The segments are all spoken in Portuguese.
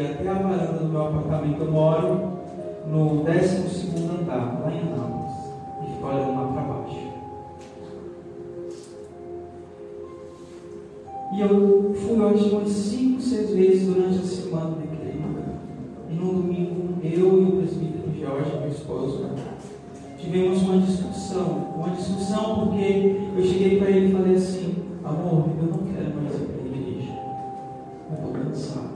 até a varanda do meu apartamento. Eu moro no 12 andar, lá em Anápolis. E fico olhando lá para baixo. E eu fui hoje umas 5, 6 vezes durante a semana naquele lugar. E no domingo, eu e o presbítero Jorge, meu esposo, tivemos uma discussão. Uma discussão porque eu cheguei para ele e falei assim: Amor, eu não quero mais ir para a igreja. Eu estou cansado.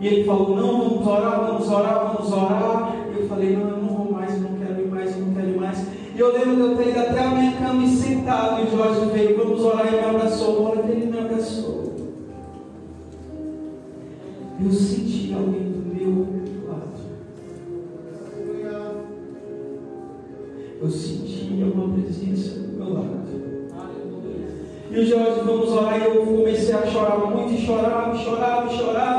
E ele falou: Não, vamos orar, vamos orar, vamos orar. Eu falei: Não, eu não vou mais, eu não quero ir mais, eu não quero ir mais. E eu lembro de eu ter ido até a minha cama e sentado. E Jorge veio: Vamos orar. E me abraçou. A hora que ele me abraçou, eu senti alguém do meu eu sentia uma presença do meu lado. E o Jorge, vamos orar, e eu comecei a chorar muito, e chorava, chorava, chorava.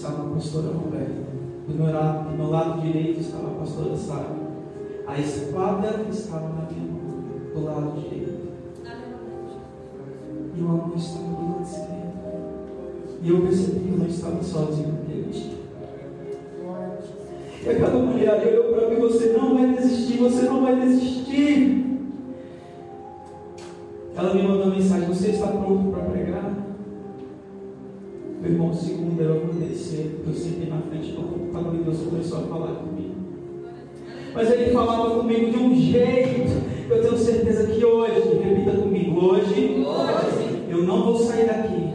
Estava a pastora Roberta, do meu lado, do meu lado direito estava a pastora Sara. A espada estava na minha mão, do lado direito. E o amor estava do lado esquerdo. E eu percebi que eu não estava sozinho naquele dia. E aquela mulher olhou para mim: Você não vai desistir, você não vai desistir. Ela me mandou mensagem: Você está pronto para pregar? Meu irmão, segundo eu acontecer, porque eu sentei na frente do computador e Deus começou a falar comigo. Mas ele falava comigo de um jeito, eu tenho certeza que hoje, repita comigo, hoje, hoje eu não vou sair daqui,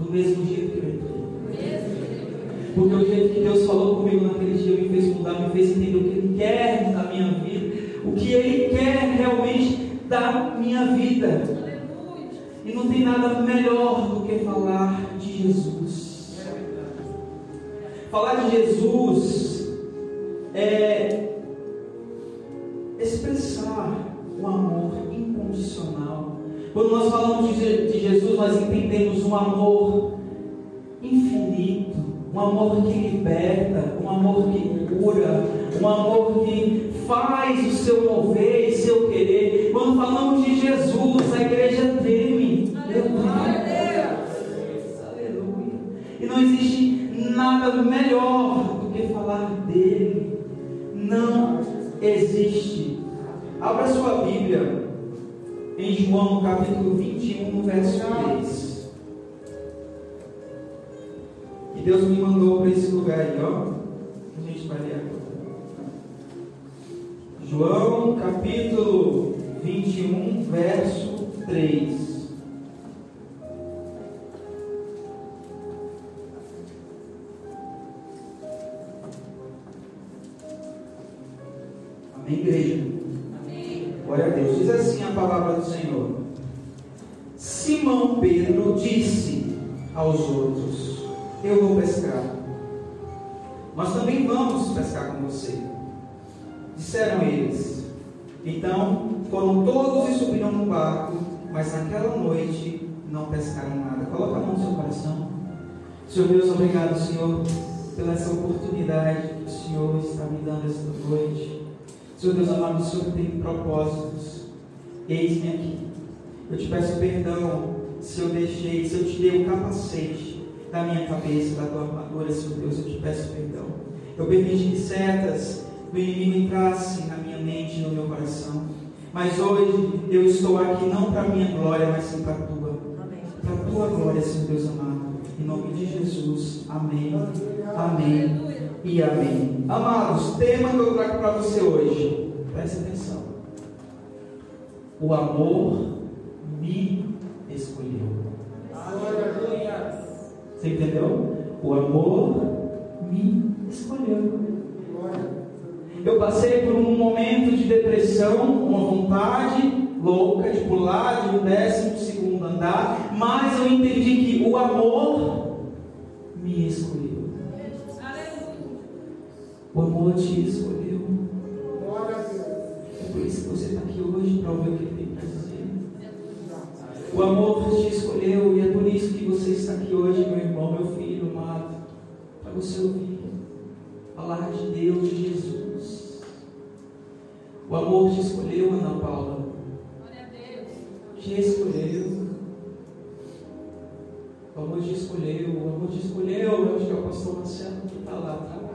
do mesmo jeito que eu entrei. Porque o jeito que Deus falou comigo naquele dia me fez mudar, me fez entender o que Ele quer da minha vida, o que Ele quer realmente da minha vida. E não tem nada melhor do que falar de Jesus. Falar de Jesus é expressar o amor incondicional. Quando nós falamos de Jesus, nós entendemos um amor infinito, um amor que liberta, um amor que cura, um amor que faz o seu mover e seu querer. Quando falamos de Jesus, a igreja treme. E não existe nada melhor do que falar dele. Não existe. Abra sua Bíblia em João capítulo 21, verso 3. E Deus me mandou para esse lugar aí, ó. A gente vai ler agora. João capítulo 21, verso 3. Igreja? Glória a Deus. Diz assim a palavra do Senhor. Simão Pedro disse aos outros: Eu vou pescar. Nós também vamos pescar com você. Disseram eles. Então foram todos e subiram no barco, mas naquela noite não pescaram nada. Coloca a mão no seu coração. Senhor Deus, obrigado, Senhor, pela essa oportunidade que o Senhor está me dando esta noite. Senhor Deus amado, o Senhor tem propósitos. Eis-me aqui. Eu te peço perdão se eu deixei, se eu te dei o capacete da minha cabeça, da tua armadura, Senhor Deus, eu te peço perdão. Eu permiti que certas o inimigo entrasse na minha mente, no meu coração. Mas hoje eu estou aqui não para a minha glória, mas sim para a tua. Para a tua glória, Senhor Deus amado. Em nome de Jesus. Amém. Amém. E amém. Amados, tema que eu trago para você hoje. Preste atenção. O amor me escolheu. Você entendeu? O amor me escolheu. Eu passei por um momento de depressão, uma vontade louca de pular de um décimo segundo andar, mas eu entendi que o amor me escolheu. O amor te escolheu. É por isso que você está aqui hoje para ouvir o que ele tem para dizer. O amor te escolheu e é por isso que você está aqui hoje, meu irmão, meu filho amado, para você ouvir falar de Deus, de Jesus. O amor te escolheu, Ana Paula te escolheu. O amor te escolheu, o amor te escolheu. Eu acho que é o pastor Marcelo que está lá atrás.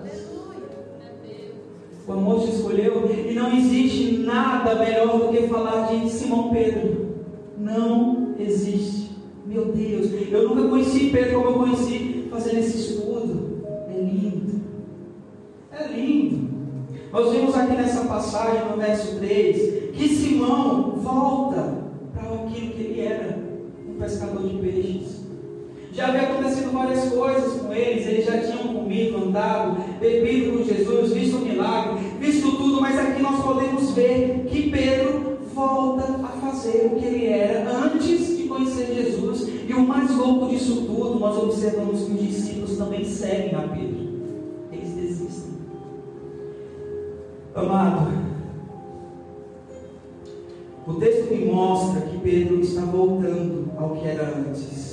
O amor te escolheu e não existe nada melhor do que falar de Simão Pedro. Não existe. Meu Deus, eu nunca conheci Pedro como eu conheci fazendo esse estudo. É lindo. É lindo. Nós vimos aqui nessa passagem, no verso 3, que Simão volta aquilo que ele era, um pescador de peixes. Já havia acontecido várias coisas com eles, eles já tinham comido, andado, bebido com Jesus, visto o milagre, visto tudo, mas aqui nós podemos ver que Pedro volta a fazer o que ele era antes de conhecer Jesus. E o mais louco disso tudo, nós observamos que os discípulos também seguem a Pedro. Eles desistem. Amado, o texto me mostra que Pedro está voltando ao que era antes.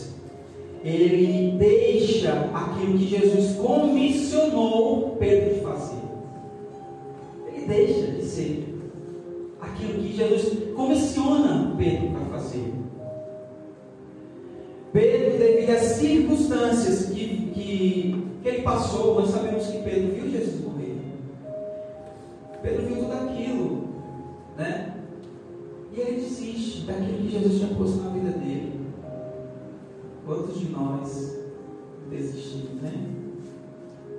Ele deixa aquilo que Jesus comissionou Pedro de fazer. Ele deixa de ser aquilo que Jesus comissiona Pedro para fazer. Pedro, devido às circunstâncias que, que, que ele passou, nós sabemos que Pedro viu Jesus morrer. Pedro viu tudo aquilo, né? E ele desiste daquilo que Jesus tinha posto na vida dele. Quantos de nós desistimos, né?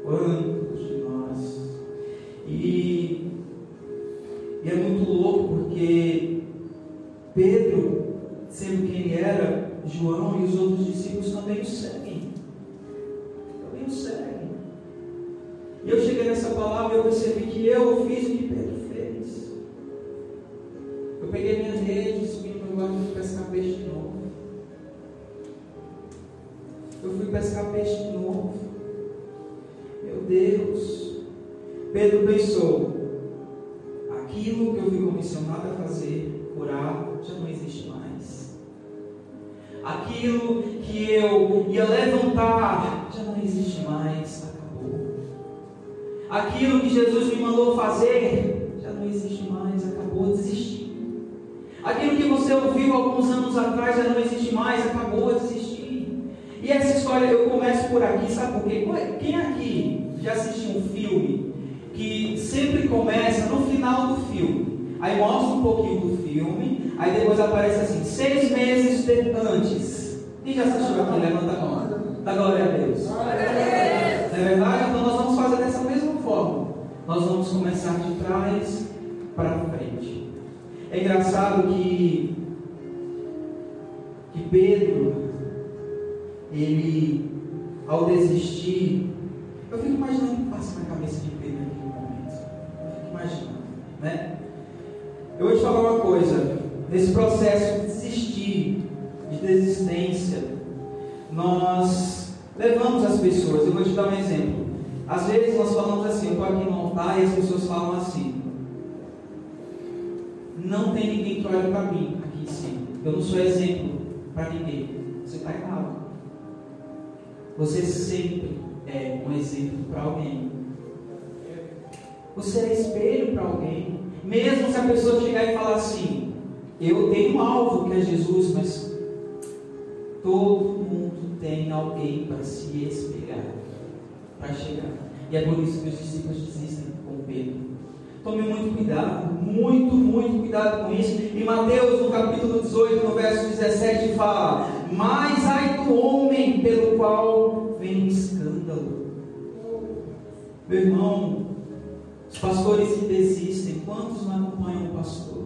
Quantos de nós? E, e é muito louco porque Pedro, sendo quem ele era, João e os outros discípulos também o seguem. Também o seguem. E eu cheguei nessa palavra e eu percebi que eu fiz o que Pedro eu peguei minhas redes, subi no meu barco e fui pescar peixe de novo. Eu fui pescar peixe de novo. Meu Deus. Pedro pensou: aquilo que eu fui comissionado a fazer, curar, já não existe mais. Aquilo que eu ia levantar, já não existe mais, acabou. Aquilo que Jesus me mandou fazer, já não existe mais, acabou, desisti. Aquilo que você ouviu alguns anos atrás já não existe mais, acabou de existir. E essa história eu começo por aqui, sabe por quê? Quem aqui já assistiu um filme que sempre começa no final do filme? Aí mostra um pouquinho do filme, aí depois aparece assim, seis meses de antes. Quem já assistiu aqui? Levanta a mão. Dá glória a Deus. Glória a Deus. Não é verdade? Então nós vamos fazer dessa mesma forma. Nós vamos começar de trás para frente. É engraçado que, que Pedro, ele, ao desistir, eu fico imaginando o que passa na cabeça de Pedro naquele momento. Eu fico imaginando, né? Eu vou te falar uma coisa, nesse processo de desistir, de desistência, nós levamos as pessoas, eu vou te dar um exemplo. Às vezes nós falamos assim, eu estou aqui no altar e as pessoas falam assim, não tem ninguém que olhe para mim aqui em cima. Eu não sou exemplo para ninguém. Você está errado. Você sempre é um exemplo para alguém. Você é espelho para alguém. Mesmo se a pessoa chegar e falar assim: Eu tenho um alvo que é Jesus, mas todo mundo tem alguém para se espelhar, para chegar. E é por isso que os discípulos desistem com Pedro. Tome muito cuidado, muito, muito cuidado com isso. E Mateus, no capítulo 18, no verso 17, fala: Mas ai do homem pelo qual vem escândalo. Meu irmão, os pastores que desistem, quantos não acompanham o pastor?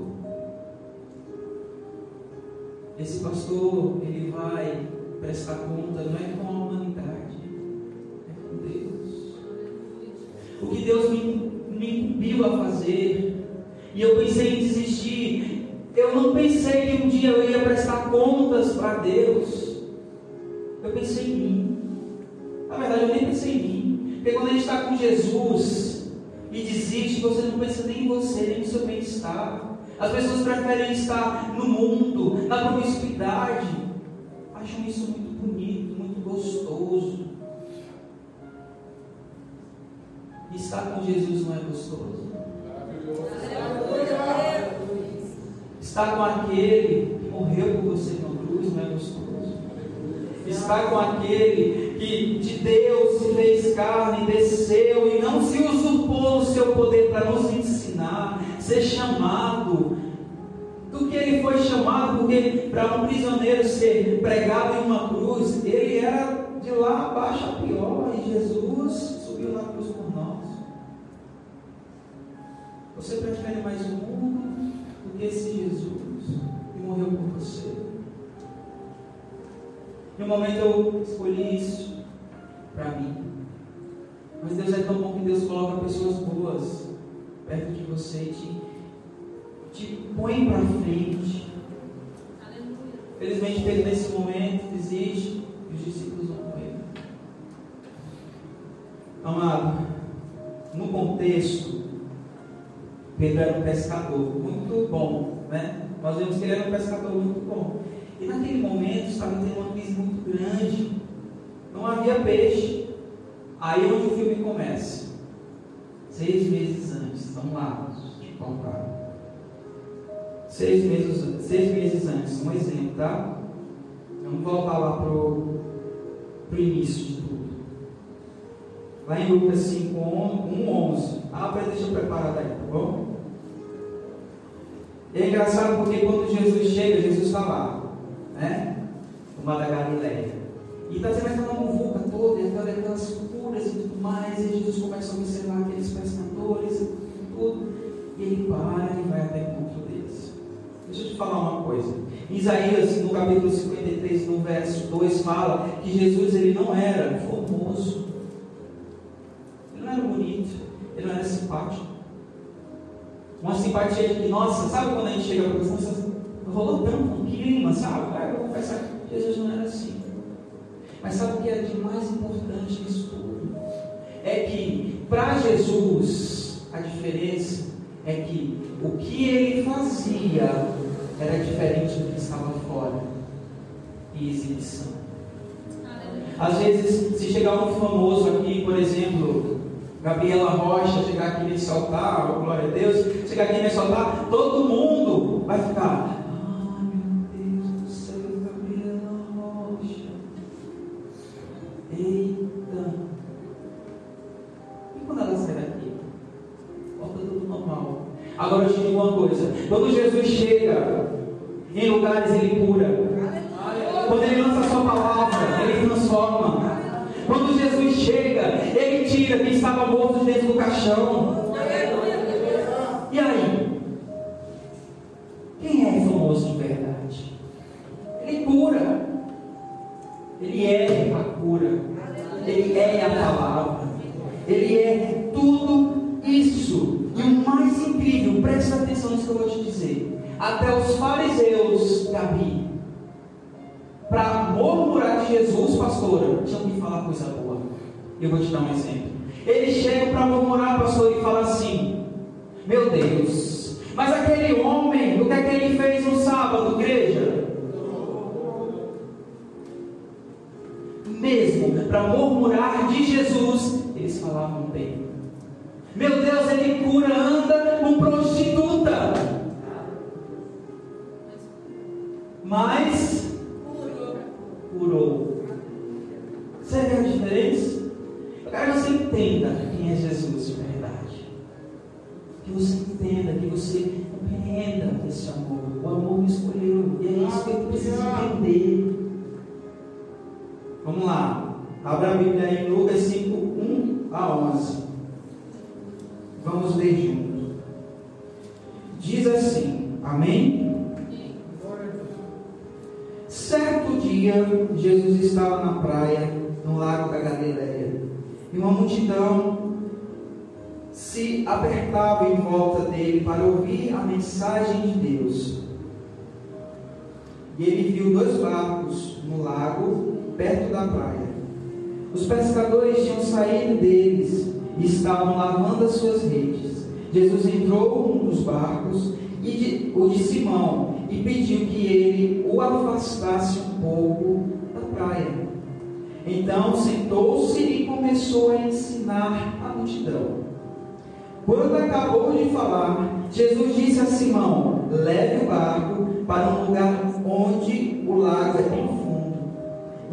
Esse pastor, ele vai prestar conta, não é com a humanidade, é com Deus. que Deus me, me incumbiu a fazer. E eu pensei em desistir. Eu não pensei que um dia eu ia prestar contas para Deus. Eu pensei em mim. Na verdade, eu nem pensei em mim. Porque quando a gente está com Jesus e desiste, você não pensa nem em você, nem no seu bem-estar. As pessoas preferem estar no mundo, na promiscuidade. Acham isso muito bonito, muito gostoso. Estar com Jesus não é gostoso. Estar com aquele que morreu por você na cruz não é gostoso. Estar com aquele que de Deus se fez carne, desceu e não se usurpou o seu poder para nos ensinar, ser chamado do que ele foi chamado, porque para um prisioneiro ser pregado em uma cruz, ele era de lá abaixo a pior, e Jesus subiu na cruz por nós. Você prefere mais o mundo do que esse Jesus que morreu por você? Um momento eu escolhi isso para mim. Mas Deus é tão bom que Deus coloca pessoas boas perto de você e te, te põe para frente. Felizmente, ele nesse momento desiste e os discípulos vão com ele. Amado, no contexto, Pedro era um pescador muito bom, né? Nós vemos que ele era um pescador muito bom. E naquele momento estava tendo uma crise muito grande. Não havia peixe. Aí é onde o filme começa. Seis meses antes, vamos lá, de contar. Seis meses, seis meses antes, um exemplo, tá? Vamos voltar lá para o início. Lá em Lucas 5, 1, 11. Ah, deixa eu preparar tá bom? E é engraçado porque quando Jesus chega, Jesus está lá, né? O mar da Galileia. E está sendo aquela muvuca toda, e aquelas curas e tudo mais, e Jesus começa a observar aqueles pescadores e tudo, e ele para e vai até o encontro deles. Deixa eu te falar uma coisa. Isaías, no capítulo 53, no verso 2, fala que Jesus ele não era não era bonito, ele não era simpático. Uma simpatia de que, nossa, sabe quando a gente chega para a pessoa, rolou tanto um clima, sabe? Ah, eu vou confessar que Jesus não era assim. Mas sabe o que é de mais importante nisso tudo? É que para Jesus a diferença é que o que ele fazia era diferente do que estava fora e exibição. Às vezes, se chegar um famoso aqui, por exemplo, Gabriela Rocha, chegar aqui nesse altar, oh, glória a Deus, chegar aqui nesse altar, todo mundo vai ficar, Eita! E quando ela sai daqui? Volta tudo normal. Agora eu te digo uma coisa: quando Jesus chega em lugares, ele cura. Quando ele lança a sua palavra, ele transforma. Quando Jesus chega, ele estava morto dentro do caixão. E aí? Quem é famoso de verdade? Ele cura. Ele é a cura. Ele é a palavra. Ele é tudo isso. E o mais incrível, presta atenção nisso que eu vou te dizer. Até os fariseus, Gabi, para murmurar de Jesus, pastora, tinham que falar coisa boa. Eu vou te dar um exemplo. Multidão se apertavam em volta dele para ouvir a mensagem de Deus. E ele viu dois barcos no lago, perto da praia. Os pescadores tinham saído deles e estavam lavando as suas redes. Jesus entrou num dos barcos, e de, o de Simão, e pediu que ele o afastasse um pouco da praia. Então sentou-se e começou a ensinar a multidão. Quando acabou de falar, Jesus disse a Simão: Leve o barco para um lugar onde o lago é profundo.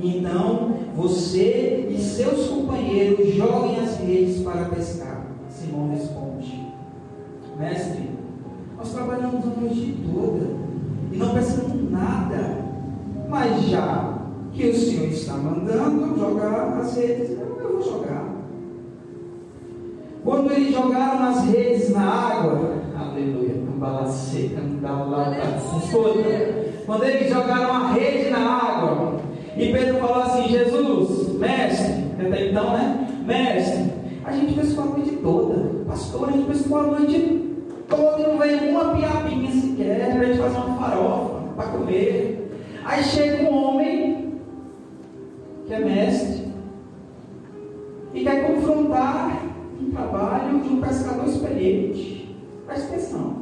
Então você e seus companheiros joguem as redes para pescar. Simão responde: Mestre, nós trabalhamos a noite toda e não pescamos nada. Mas já que o Senhor está mandando jogar as redes, eu vou jogar. Quando eles jogaram as redes na água, aleluia, seca, escuta. Quando eles jogaram a rede na água, e Pedro falou assim: Jesus, mestre, até então, né? Mestre, a gente pescou a noite toda, pastor, a gente pescou a noite toda e não veio uma piapinha sequer a gente fazer uma farofa para comer. Aí chega um homem que é mestre e quer confrontar um trabalho de um pescador experiente. Presta atenção.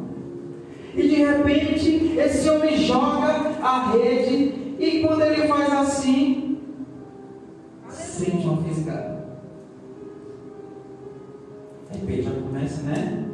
E de repente, esse homem joga a rede, e quando ele faz assim, sente uma fisgada. De repente já começa, né?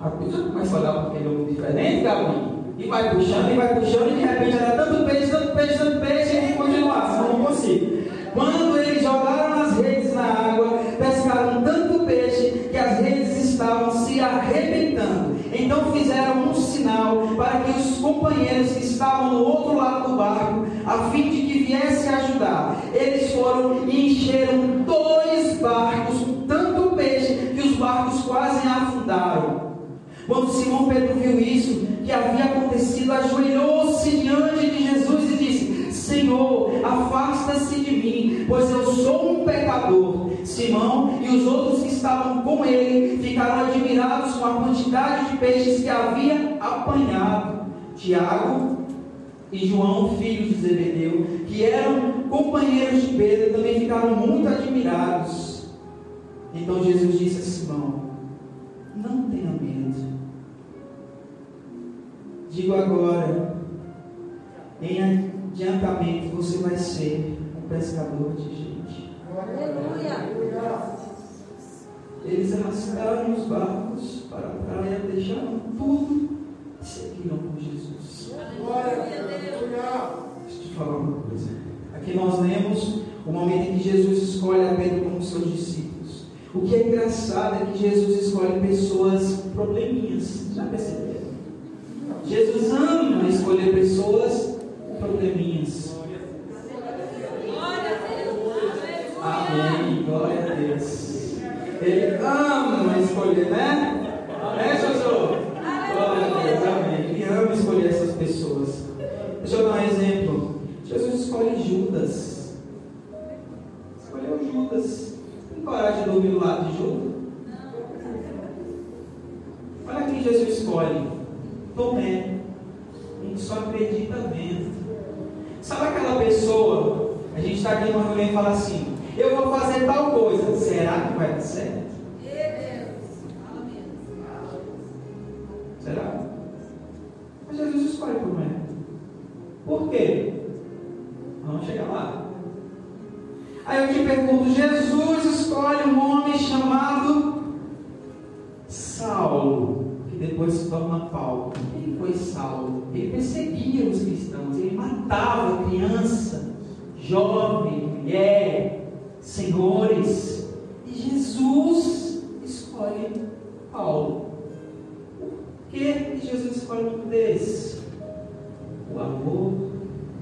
A pessoa começa a olhar para aquele homem diferente, Gabriel. E vai puxando, e vai puxando, e de repente era tanto peixe, tanto peixe, tanto peixe, e continua, assim, não consigo. Quando eles jogaram as redes na água, pescaram tanto peixe que as redes estavam se arrebentando. Então fizeram um sinal para que os companheiros que estavam no outro lado do barco, a fim de que viessem ajudar. Eles foram e encheram dois barcos com tanto peixe que os barcos quase afundaram. Quando Simão Pedro viu isso, que havia acontecido, ajoelhou-se diante de Jesus e Senhor, afasta-se de mim, pois eu sou um pecador. Simão e os outros que estavam com ele ficaram admirados com a quantidade de peixes que havia apanhado. Tiago e João, filhos de Zebedeu, que eram companheiros de Pedro, também ficaram muito admirados. Então Jesus disse a Simão: Não tenha medo. Digo agora, em adiantamento, você vai ser um pescador de gente. Aleluia. Eles arrastaram os barcos para a praia, deixaram tudo e seguiram com Jesus. Aleluia. Deixa eu te falar uma coisa. Aqui nós lemos o momento em que Jesus escolhe a Pedro como seus discípulos. O que é engraçado é que Jesus escolhe pessoas com probleminhas. Já percebeu? Jesus ama escolher pessoas probleminhas. Amém. Glória a Deus. Ele ama escolher, né? Né, Josué? Glória a Deus. Amém. Ele ama escolher essas pessoas. Deixa eu dar um exemplo. Jesus escolhe Judas. Escolheu Judas. Tem coragem de dormir do lado de Judas? Olha quem Jesus escolhe. Tomé. A gente só acredita vendo. Sabe aquela pessoa? A gente está aqui numa reunião e fala assim: Eu vou fazer tal coisa. Será que vai dar certo? Será? Mas Jesus escolhe Tomé. Por quê? Vamos chegar lá. Aí eu te pergunto: Jesus escolhe um homem chamado Saulo depois se torna Paulo. Quem foi Saulo? Ele perseguia os cristãos, ele matava criança, jovem, mulher, senhores. E Jesus escolhe Paulo. Por que Jesus escolhe um desses? O amor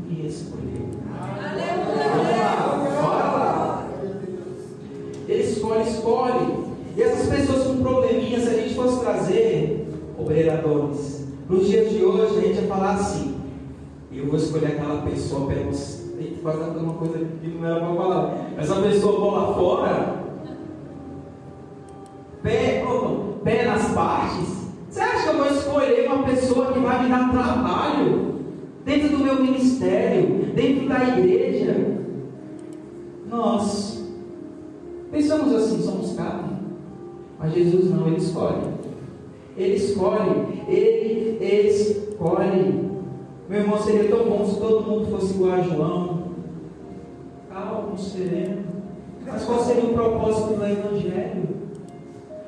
me escolheu. Aleluia! Lá! Ele escolhe, escolhe. E essas pessoas com probleminhas, se a gente fosse trazer operadores. Nos dias de hoje, a gente ia falar assim: eu vou escolher aquela pessoa pelos. Fazer alguma coisa que não era para falar. Essa pessoa bola fora, pé, oh, pé nas partes. Você acha que eu vou escolher uma pessoa que vai me dar trabalho dentro do meu ministério, dentro da igreja? Nós pensamos assim, somos carne. Mas Jesus não, ele escolhe. Ele escolhe, ele escolhe. Meu irmão, seria tão bom se todo mundo fosse igual a João. Calmo, sereno. Mas qual seria o propósito do Evangelho?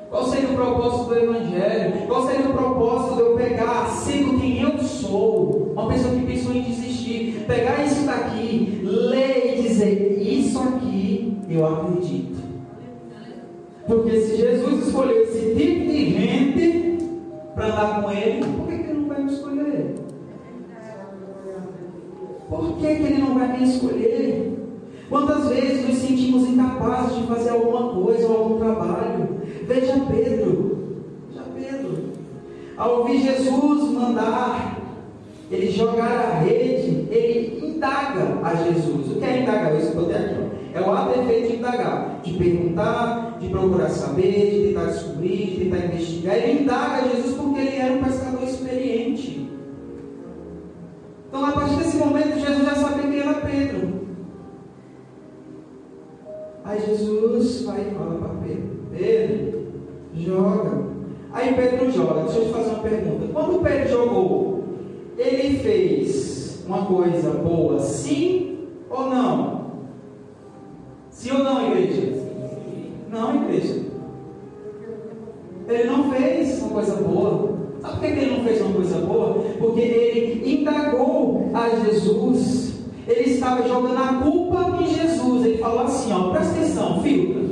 Qual seria o propósito do Evangelho? Qual seria o propósito de eu pegar, sendo quem eu sou, uma pessoa que pensou em desistir, pegar isso daqui, ler e dizer: Isso aqui eu acredito. Porque se Jesus escolheu esse tipo de gente para andar com ele, por que, que ele não vai me escolher? Por que, que ele não vai me escolher? Quantas vezes nos sentimos incapazes de fazer alguma coisa ou algum trabalho? Veja Pedro. Veja Pedro. Ao ouvir Jesus mandar ele jogar a rede, ele indaga a Jesus. O que é indagar? Eu aqui. É o ato efeito de indagar, de perguntar, de procurar saber, de tentar descobrir, de tentar investigar. Ele indaga Jesus porque ele era um pescador experiente. Então, a partir desse momento, Jesus já sabia quem era Pedro. Aí Jesus vai e fala para Pedro: Pedro, joga. Aí Pedro joga. Deixa eu te fazer uma pergunta. Quando Pedro jogou, ele fez uma coisa boa, sim ou não? Sim ou não, igreja? Não, igreja. Ele não fez uma coisa boa. Sabe por que ele não fez uma coisa boa? Porque ele indagou a Jesus ele estava jogando a culpa em Jesus. Ele falou assim: ó, presta atenção, filtra.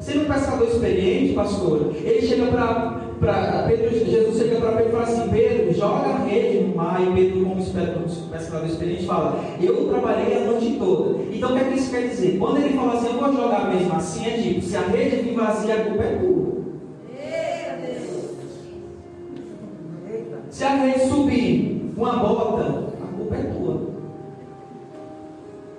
Sendo um pescador experiente, pastor, ele chega para Pedro, Jesus chega para Pedro e fala assim: Pedro, joga a rede no mar. E Pedro, como pescador experiente, fala: Eu trabalhei a noite toda. Então, o que, é que isso quer dizer? Quando ele fala assim: Eu vou jogar mesmo assim, é tipo: Se a rede vir vazia, a culpa é tua. Se a rede subir uma bota, a culpa é tua.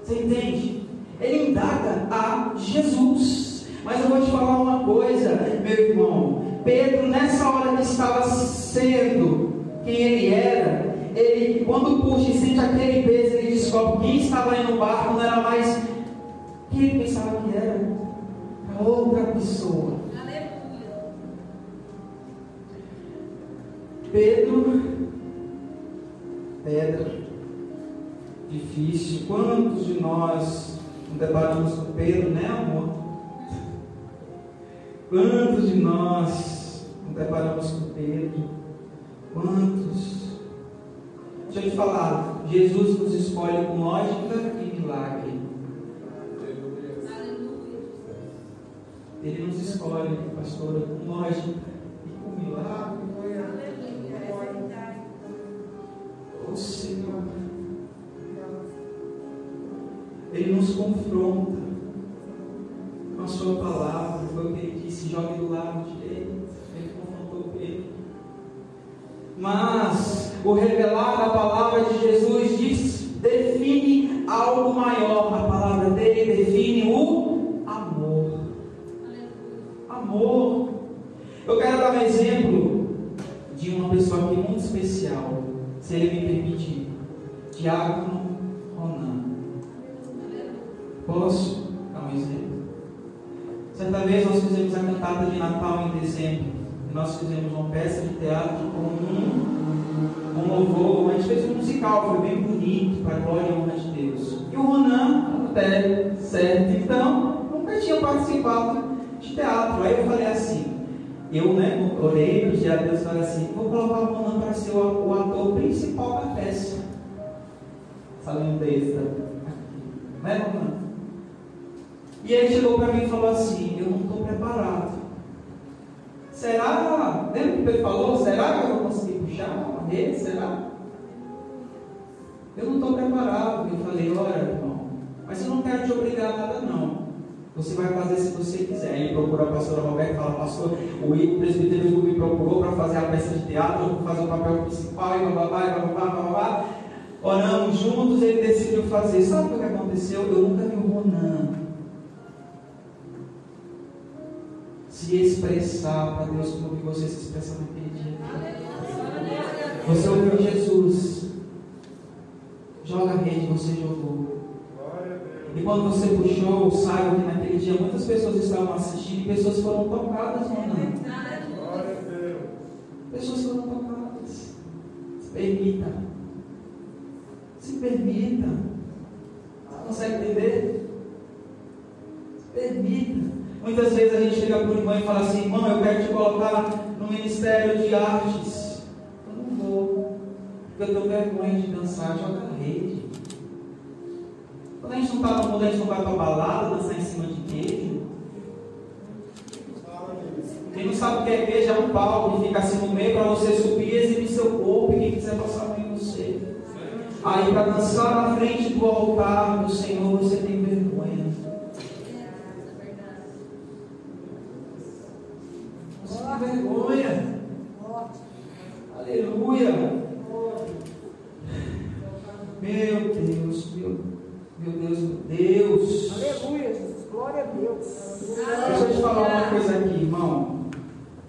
Você entende? Ele indaga a Jesus. Mas eu vou te falar uma coisa, meu irmão. Pedro, nessa hora que estava sendo quem ele era, ele, quando puxa e sente aquele peso, ele descobre quem estava aí no barco não era mais quem ele pensava que era. Outra pessoa. Pedro, pedra difícil. Quantos de nós nos deparamos com Pedro, né, amor? Quantos de nós nos deparamos com Pedro? Quantos? Deixa eu te falar, Jesus nos escolhe com lógica e milagre. Ele nos escolhe, pastora, com lógica e com milagre. Oh Senhor. Ele nos confronta com a sua palavra. Foi o que ele disse: jogue do lado direito. Mas o revelar da palavra de Jesus diz, define algo maior. A palavra dele define o amor. Amor. Eu quero dar um exemplo de uma pessoa aqui muito especial, se ele me permitir. Diácono Posso dar um exemplo? Certa vez nós fizemos a cantada de Natal em dezembro. Nós fizemos uma peça de teatro com um, um louvor. A gente fez um musical, foi bem bonito, para a glória e honra de Deus. E o Ronan, até certo, então, nunca tinha participado de teatro. Aí eu falei assim, eu né, orei, pedi a Deus e falei assim, vou colocar o Ronan para ser o, o ator principal da peça. Essa lindeza. Né, Ronan? E ele chegou para mim e falou assim: Eu não estou preparado. Será? Lembra que Pedro falou? Será que eu vou conseguir puxar uma rede? Será? Eu não estou preparado. Eu falei: Olha, irmão, mas eu não quero te obrigar a nada, não. Você vai fazer se você quiser. Ele procura a pastora Roberta e fala: Pastor, o presbítero me procurou para fazer a peça de teatro, fazer o papel principal, e babá, e babá, babá. Oramos juntos, ele decidiu fazer. Sabe o que aconteceu? Eu nunca vi o Ronan se expressar para Deus como que você se expressa naquele dia. Você ouviu Jesus. Joga a rede, você jogou. E quando você puxou, saiba que naquele dia muitas pessoas estavam assistindo e pessoas foram tocadas, não, Pessoas foram tocadas. Se permita. Se permita. Você consegue entender? Se permita. Muitas vezes a gente chega para o irmão e fala assim, irmão, eu quero te colocar no Ministério de Artes. Eu não vou. Porque eu tenho vergonha de dançar, joga a rede. Quando a gente não está no mundo, a gente não vai para balada, dançar em cima de queijo. Quem não sabe o que é queijo é um palco que fica assim no meio para você subir e exibir seu corpo e quem quiser passar a mão em você. Aí para dançar na frente do altar do Senhor, você tem Vergonha. Aleluia. Meu Deus, meu, meu Deus, meu Deus. Aleluia, Jesus. Glória a Deus. Deixa eu te falar uma coisa aqui, irmão.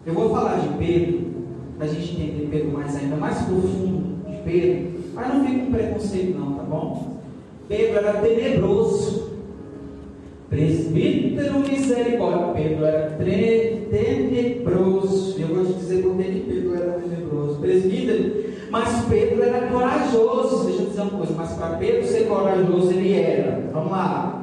Eu vou falar de Pedro, para a gente entender Pedro mais ainda, mais profundo de Pedro. Mas não fica com preconceito não, tá bom? Pedro era tenebroso. Presbítero misericórdia. Pedro era tenebroso. Eu vou te dizer por que Pedro era tenebroso. Presbítero mas Pedro era corajoso. Deixa eu dizer uma coisa, mas para Pedro ser corajoso, ele era, vamos lá,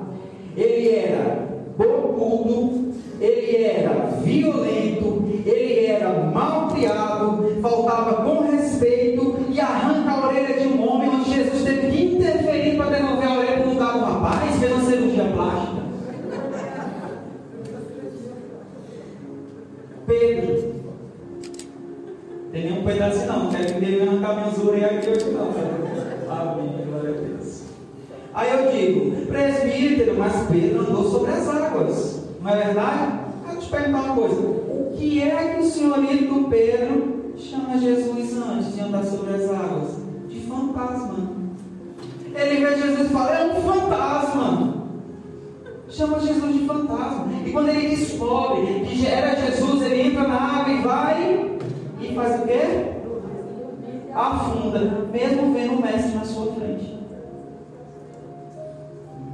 ele era bocudo, ele era violento, ele era mal criado, faltava com respeito e arranca a orelha de um homem onde Jesus teve que interferir para devolver a orelha para um dado rapaz, fez uma cirurgia plástica. Pedro nenhum pedaço não, não quero que dele arrancar minhas orelhas aqui hoje não. Amém, glória a Deus. Aí eu digo, presbítero, mas Pedro andou sobre as águas. Não é verdade? Vou te perguntar uma coisa. O que é que o senhorito Pedro chama Jesus antes de andar sobre as águas? De fantasma. Ele vê Jesus e fala, é um fantasma. Chama Jesus de fantasma. E quando ele descobre que era Jesus, ele entra na água e vai faz o quê? Afunda, mesmo vendo o mestre na sua frente.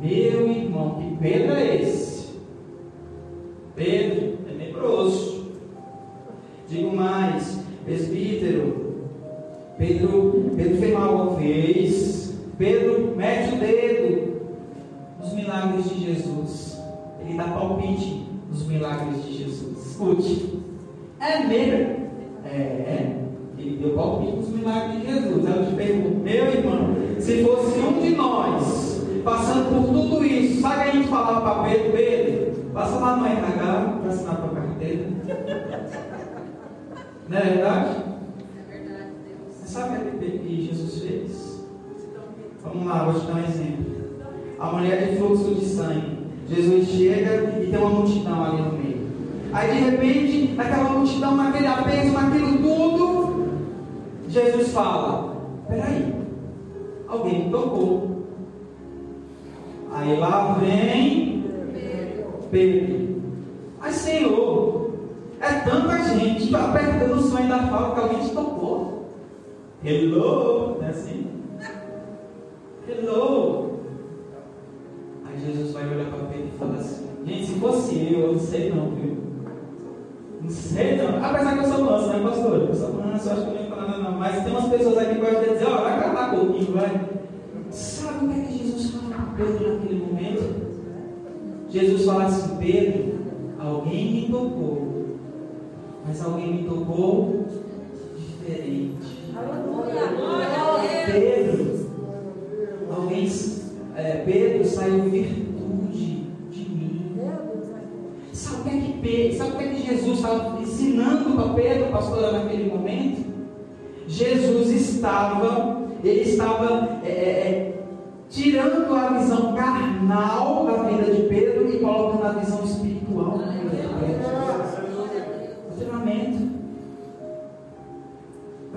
Meu irmão, que Pedro é esse? Pedro, tenebroso. Digo mais, presbítero. Pedro, Pedro fez mal uma vez. Pedro mete o dedo nos milagres de Jesus. Ele dá palpite nos milagres de Jesus. Escute. É mesmo. É, ele deu palpite nos milagres de Jesus. Aí eu te pergunto, meu irmão, se fosse um de nós passando por tudo isso, sabe a gente falava para Pedro, Pedro, passa lá no RH para assinar a tua carteira. Não é verdade? É verdade, Deus. Você sabe o que Jesus fez? Vamos lá, vou te dar um exemplo. A mulher de fluxo de sangue. Jesus chega e tem uma multidão ali no meio. Aí de repente, naquela multidão, naquele apeso, naquilo tudo, Jesus fala: Peraí, alguém me tocou. Aí lá vem Pedro. Mas Senhor, é tanta gente está perdendo o sonho da fala que alguém te tocou. Hello, não é assim? Hello. Aí Jesus vai olhar para Pedro e fala assim: Gente, se fosse eu, eu não sei não, viu? Não sei não. Apesar que eu sou manso, né, pastor? Eu sou manso, eu acho que eu não ia falar nada não. Mas tem umas pessoas aqui que gostam de dizer: Ó, vai catar pouquinho, vai. Sabe o que é que Jesus fala para Pedro naquele momento? Jesus fala assim: Pedro, alguém me tocou, mas alguém me tocou diferente. Pedro, alguém, é, Pedro saiu virtude Pedro, sabe o que, é que Jesus estava ensinando para Pedro, pastor, naquele momento? Jesus estava, ele estava é, é, tirando a visão carnal da vida de Pedro e colocando a visão espiritual da vida de Pedro. Treinamento.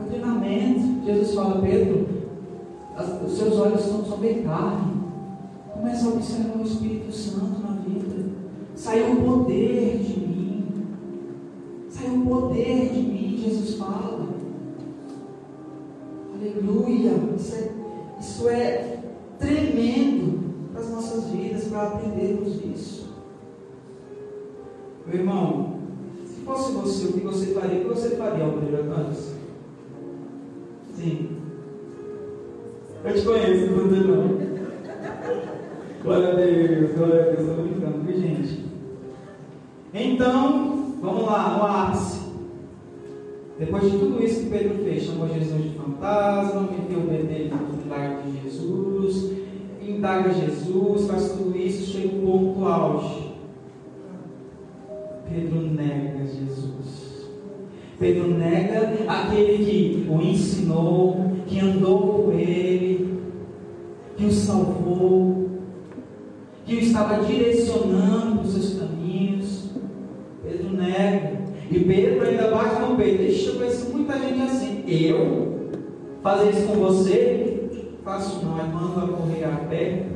Treinamento. Jesus fala, Pedro, os seus olhos são sobre carne. Começa a observar o Espírito Santo na. Saiu o poder de mim. Saiu o poder de mim, Jesus fala. Aleluia! Isso é, isso é tremendo para as nossas vidas, para aprendermos isso. Meu irmão, se fosse você, o que você faria? O que você faria ao Cantos? Sim. Eu te conheço, não você não. Glória a Deus, glória a Deus, estou brincando, viu gente? Então, vamos lá, no ápice. Depois de tudo isso que Pedro fez, chamou Jesus de fantasma, meteu o dele no milagre de Jesus, indaga Jesus, faz tudo isso, chega o ponto auge. Pedro nega Jesus. Pedro nega aquele que o ensinou, que andou com ele, que o salvou, estava direcionando os seus caminhos. Pedro nega. E Pedro ainda bate no peito. Ixi, eu conheço muita gente assim. Eu? Fazer isso com você? Faço não, é mando a correr a pé.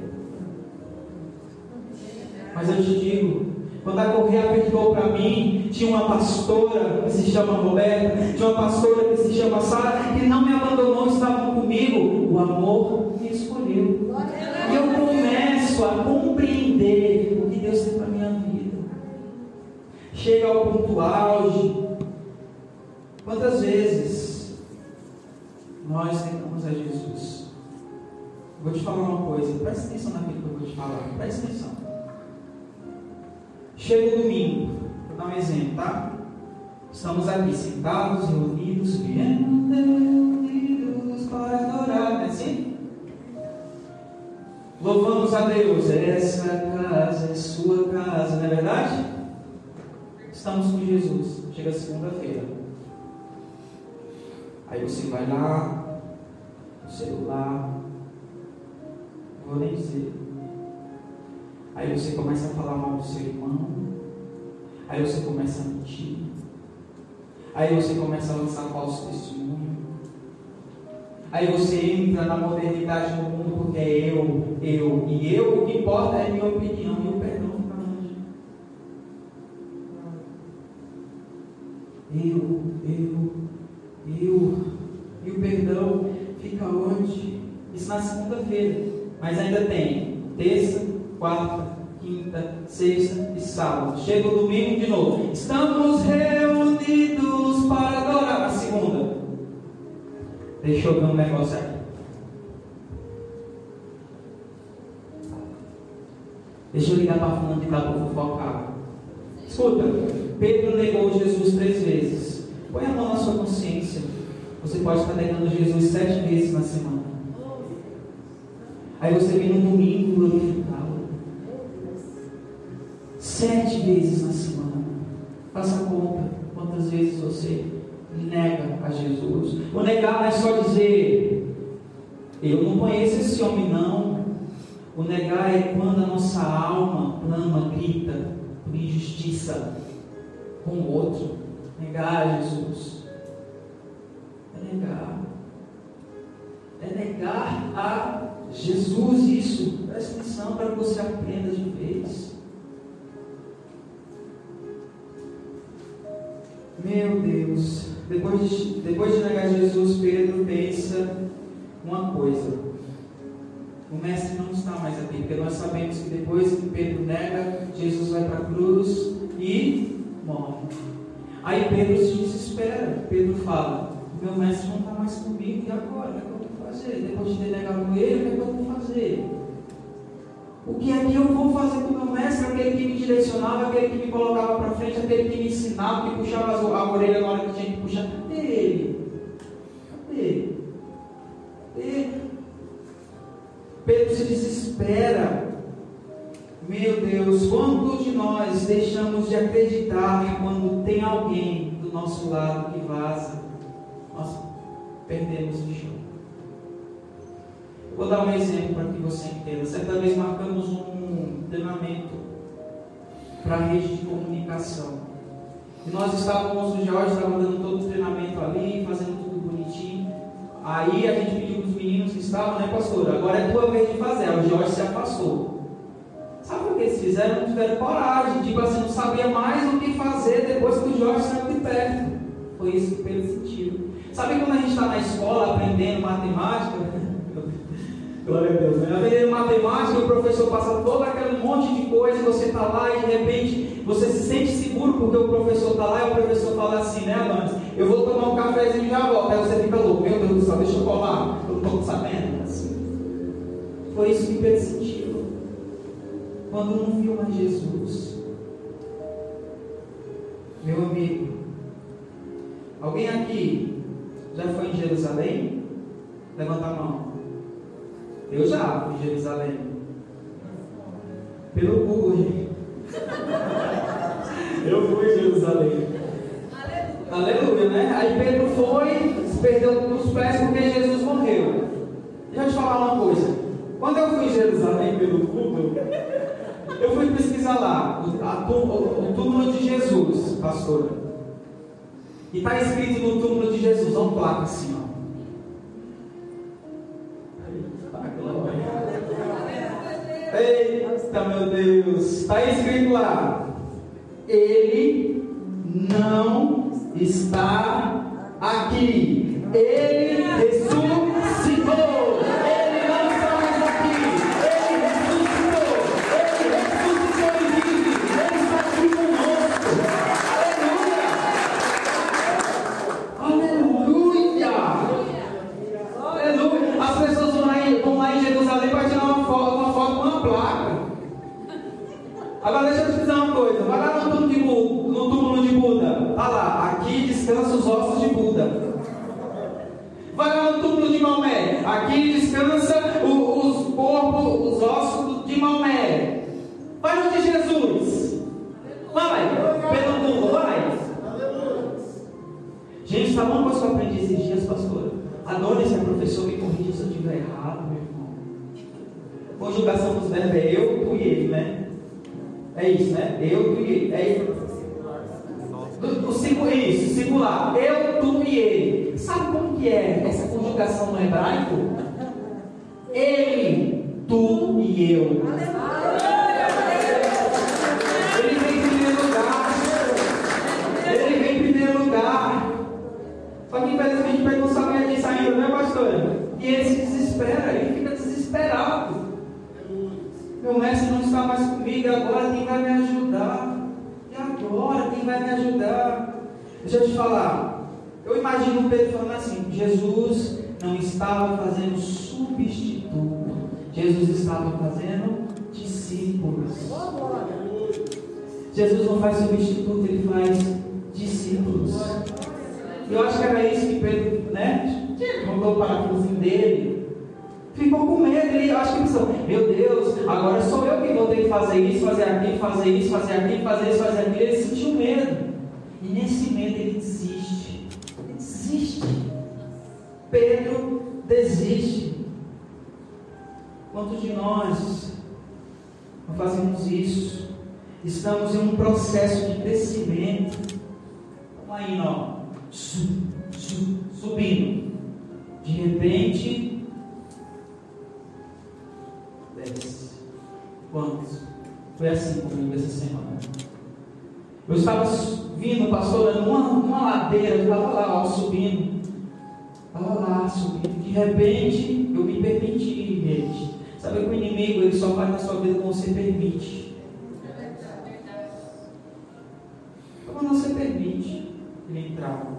Mas eu te digo, quando a correia apertou para mim, tinha uma pastora que se chama Roberta, tinha uma pastora que se chama Sara, que não me abandonou, estavam comigo. O amor me escolheu. E eu Chega ao ponto auge. Quantas vezes nós tentamos a Jesus? Vou te falar uma coisa, presta atenção naquilo que eu vou te falar, presta atenção. Chega o domingo, vou dar um exemplo, tá? Estamos aqui sentados, reunidos, reunidos para adorar, não é assim? Louvamos a Deus, essa casa é sua casa, não é verdade? Estamos com Jesus, chega segunda-feira. Aí você vai lá, no celular, vou nem dizer. Aí você começa a falar mal do seu irmão. Aí você começa a mentir. Aí você começa a lançar falso testemunho. Aí você entra na modernidade do mundo porque é eu, eu e eu. O que importa é a minha opinião e o perdão fica longe. Eu, eu, eu. E o perdão fica onde? Isso na segunda-feira. Mas ainda tem terça, quarta, quinta, sexta e sábado. Chega o domingo de novo. Estamos reunidos para adorar. Na segunda. Deixa eu ver um negócio aqui. Deixa eu ligar para fulano de cá para fofocar. Escuta, Pedro negou Jesus três vezes. Põe a mão na sua consciência. Você pode estar negando Jesus sete vezes na semana. Aí você vem no domingo glorificá-lo. Sete vezes na semana. Faça conta quantas vezes você nega a Jesus. O negar não é só dizer, eu não conheço esse homem não. O negar é quando a nossa alma clama, grita por injustiça com o outro. Negar Jesus. É negar. É negar a Jesus isso. Presta atenção para que você aprenda de vez. Meu Deus. Depois de, depois de negar Jesus, Pedro pensa uma coisa. O mestre não está mais aqui, porque nós sabemos que depois que Pedro nega, Jesus vai para a cruz e Aí Pedro se desespera. Pedro fala: Meu mestre não está mais comigo, e agora? O que, é que eu vou fazer? Depois de ter negado ele, o que, é que eu vou fazer? O que é que eu vou fazer com meu mestre? Aquele que me direcionava, aquele que me colocava para frente, aquele que me ensinava, que puxava a orelha na hora que tinha que puxar. Cadê ele? Cadê? Cadê? Pedro se desespera. Meu Deus, quantos de nós deixamos de acreditar quando tem alguém do nosso lado que vaza, nós perdemos o chão? Vou dar um exemplo para que você entenda. Certa vez marcamos um treinamento para a rede de comunicação. E nós estávamos, o Jorge estava dando todo o treinamento ali, fazendo tudo bonitinho. Aí a gente pediu para os meninos que estavam, né, pastor? Agora é tua vez de fazer. O Jorge se afastou. Sabe o que eles fizeram? Não tiveram coragem. Tipo assim, não sabia mais o que fazer depois que o Jorge saiu de perto. Foi isso que Pedro sentiu. Sabe quando a gente está na escola aprendendo matemática? Glória a Deus, né? Aprendendo matemática, o professor passa todo aquele monte de coisa, e você está lá e de repente você se sente seguro porque o professor está lá e o professor fala assim, né, Alanis? Eu vou tomar um cafezinho e já volto. Aí você fica louco, meu Deus do céu, deixa eu colar, eu não estou sabendo. Foi isso que Pedro sentiu. Quando não viu mais Jesus. Meu amigo, alguém aqui já foi em Jerusalém? Levanta a mão. Eu já fui em Jerusalém. Pelo Google. Eu fui em Jerusalém. Aleluia. Aleluia, né? Aí Pedro foi, se perdeu nos pés porque Jesus morreu. Deixa eu te falar uma coisa. Quando eu fui em Jerusalém pelo Google, eu fui pesquisar lá o, a, o, o túmulo de Jesus, pastor. E está escrito no túmulo de Jesus, uma placa assim, ó. Eita, meu Deus. Está escrito lá. Ele não está aqui. Ele ressuscitou. Você permite. Quando você permite ele entrar.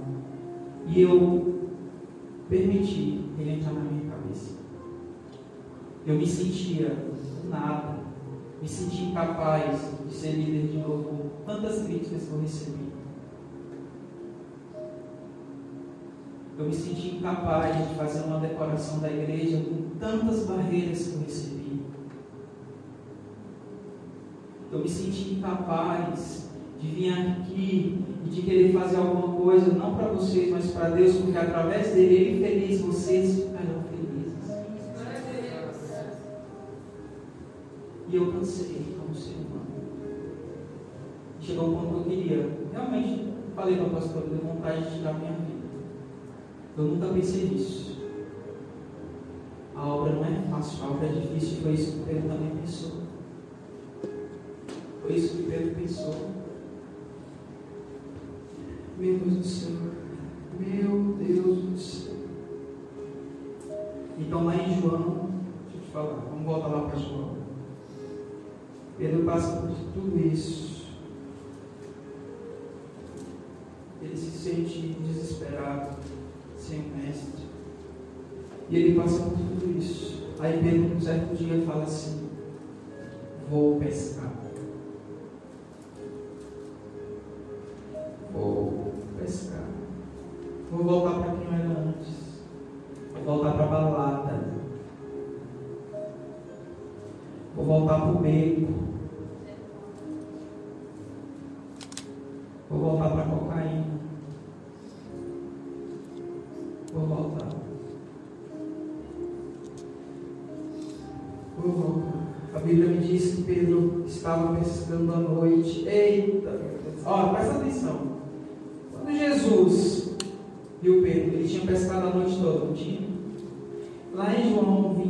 E eu permiti ele entrar na minha cabeça. Eu me sentia nada. Me sentia incapaz de ser líder de novo tantas críticas que eu recebi. Eu me senti incapaz de fazer uma decoração da igreja com tantas barreiras que eu recebi. Eu me senti incapaz de vir aqui e de querer fazer alguma coisa, não para vocês, mas para Deus, porque através dele, ele feliz, vocês ficarão felizes. E eu cansei como ser humano. Chegou o ponto que eu queria. Realmente, falei para o pastor, eu tenho vontade de tirar minha vida. Eu nunca pensei nisso. A obra não é fácil, a obra é difícil, foi isso que Pedro também pensou. Foi isso que Pedro pensou. Meu Deus do céu. Meu Deus do céu. Então lá em João, deixa eu te falar, vamos voltar lá para João. Pedro passa por tudo isso. Ele se sente desesperado, sem o mestre. E ele passa por tudo isso. Aí Pedro, um certo dia, fala assim: Vou pescar.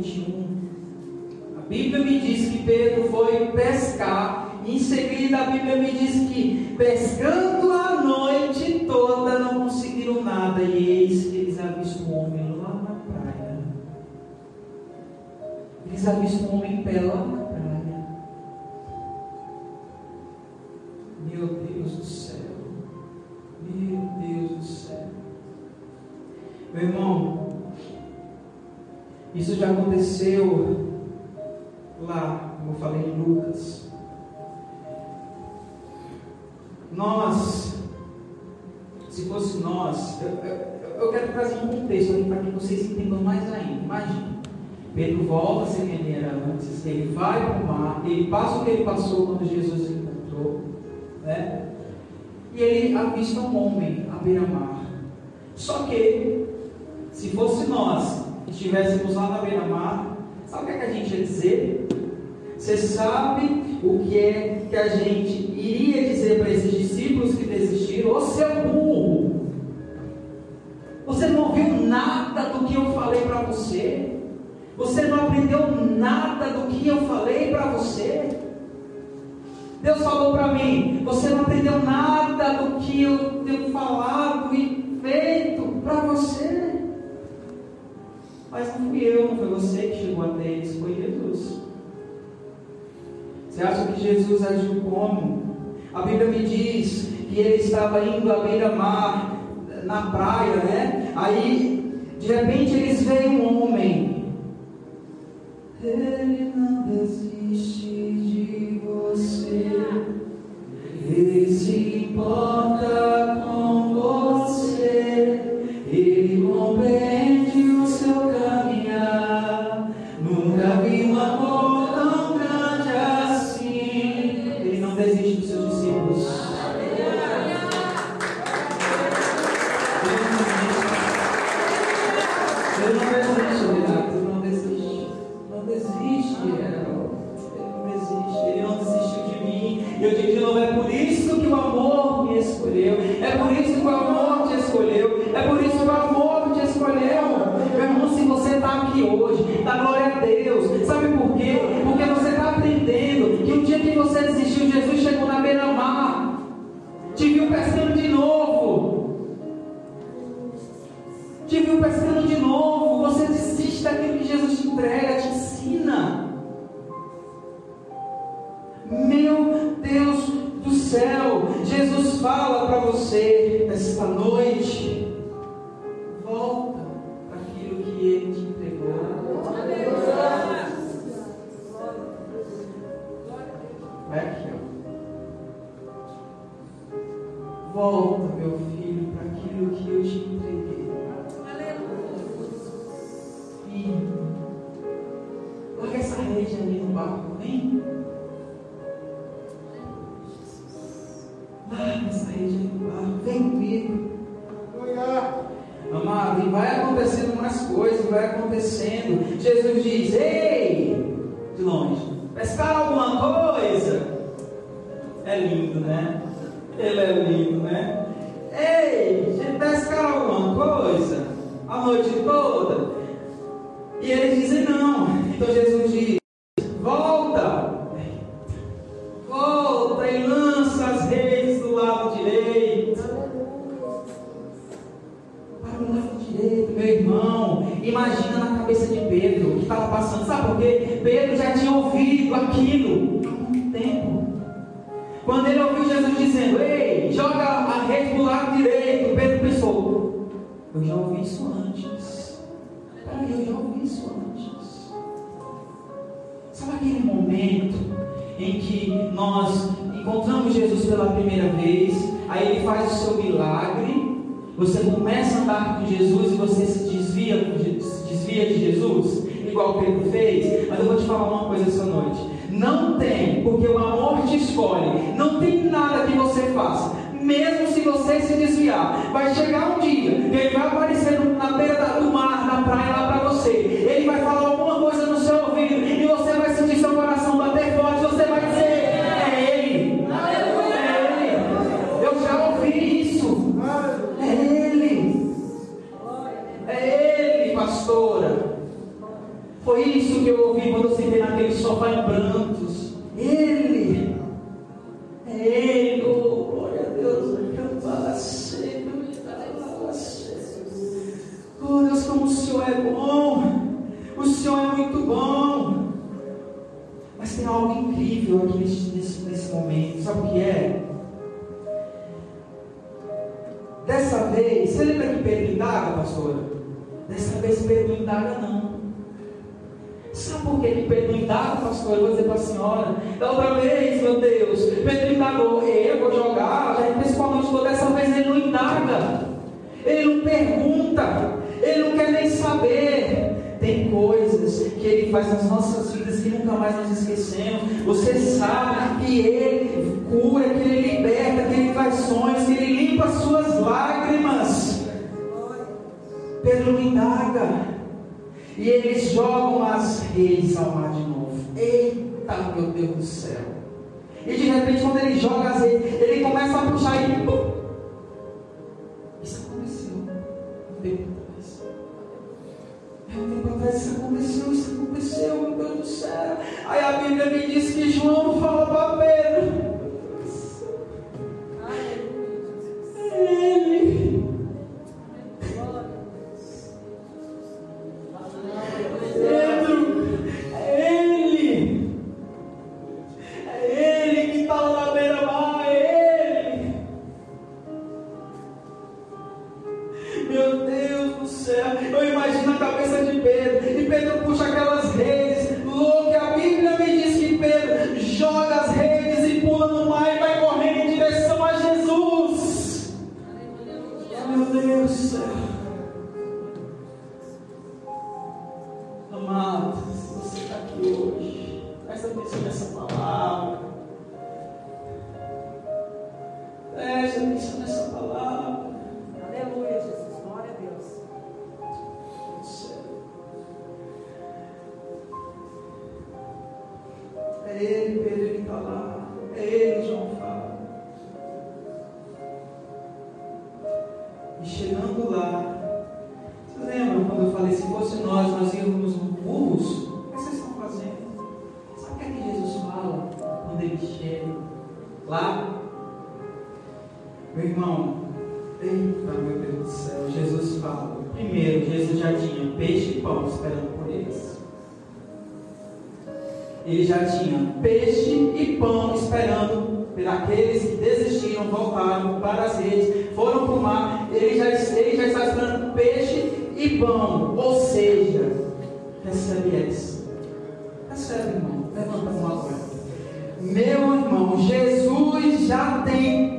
21, a Bíblia me diz que Pedro foi pescar. Em seguida, a Bíblia me diz que pescando volta a ser quem era antes, ele vai para o mar, ele passa o que ele passou quando Jesus encontrou, né? E ele avista um homem à beira-mar. Só que, se fosse nós que estivéssemos lá na beira-mar, sabe o que, é que a gente ia dizer? Você sabe o que é que a gente iria dizer para esses discípulos que desistiram? Ô seu burro! Você não ouviu nada do que eu falei para você? Você não aprendeu nada do que eu falei para você? Deus falou para mim: você não aprendeu nada do que eu tenho falado e feito para você. Mas não fui eu, não foi você que chegou até eles, foi Jesus. Você acha que Jesus agiu como? A Bíblia me diz que ele estava indo à beira-mar, na praia, né? Aí, de repente, eles veem um homem. Ele não desiste de você. Ele alguma coisa? É lindo, né? Ele é lindo, né? Ei, pescaram alguma coisa? A noite toda? E eles dizem não. Então Jesus diz: aquele momento em que nós encontramos Jesus pela primeira vez, aí ele faz o seu milagre, você começa a andar com Jesus e você se desvia, se desvia de Jesus, igual Pedro fez, mas eu vou te falar uma coisa essa noite. Não tem, porque o amor te escolhe, não tem nada que você faça, mesmo se você se desviar, vai chegar um dia que ele vai aparecer na beira do mar, na praia lá para você, ele vai falar alguma coisa no seu ouvido e você vai Lord, ele joga azeite, ele começa a puxar e pum, já tinha peixe e pão esperando pelaqueles que desistiram, voltaram para as redes, foram para o mar, ele já, ele já está esperando peixe e pão, ou seja, recebe essa. Recebe, irmão, levanta a mão agora. Meu irmão, Jesus já tem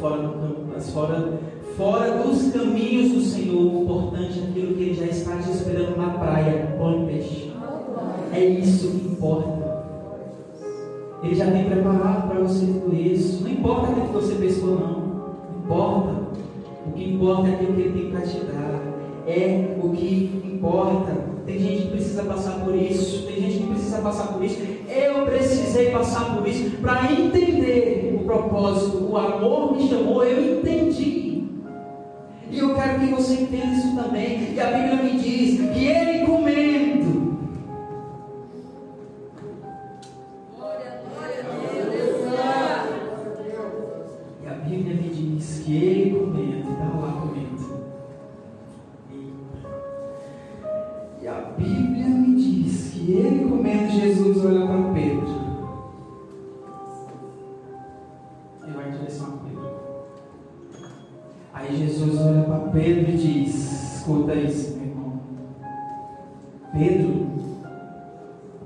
fora do campo, mas fora, fora dos caminhos do Senhor, o importante é aquilo que Ele já está te esperando na praia, pão peixe. É isso que importa. Ele já tem preparado para você tudo isso. Não importa aquilo que você pescou, não. Não importa. O que importa é aquilo que Ele tem para te dar. É o que importa. Tem gente que precisa passar por isso. Tem gente que precisa passar por isso. Eu precisei passar por isso para entender o propósito. O amor me chamou, eu entendi. E eu quero que você entenda isso também. E a Bíblia me diz que ele comendo. Glória, glória Deus. E a Bíblia me diz que ele comendo, estava lá comendo. E a Bíblia me diz que ele comendo, Jesus olha para Aí Jesus olha para Pedro e diz: Escuta isso, meu irmão. Pedro,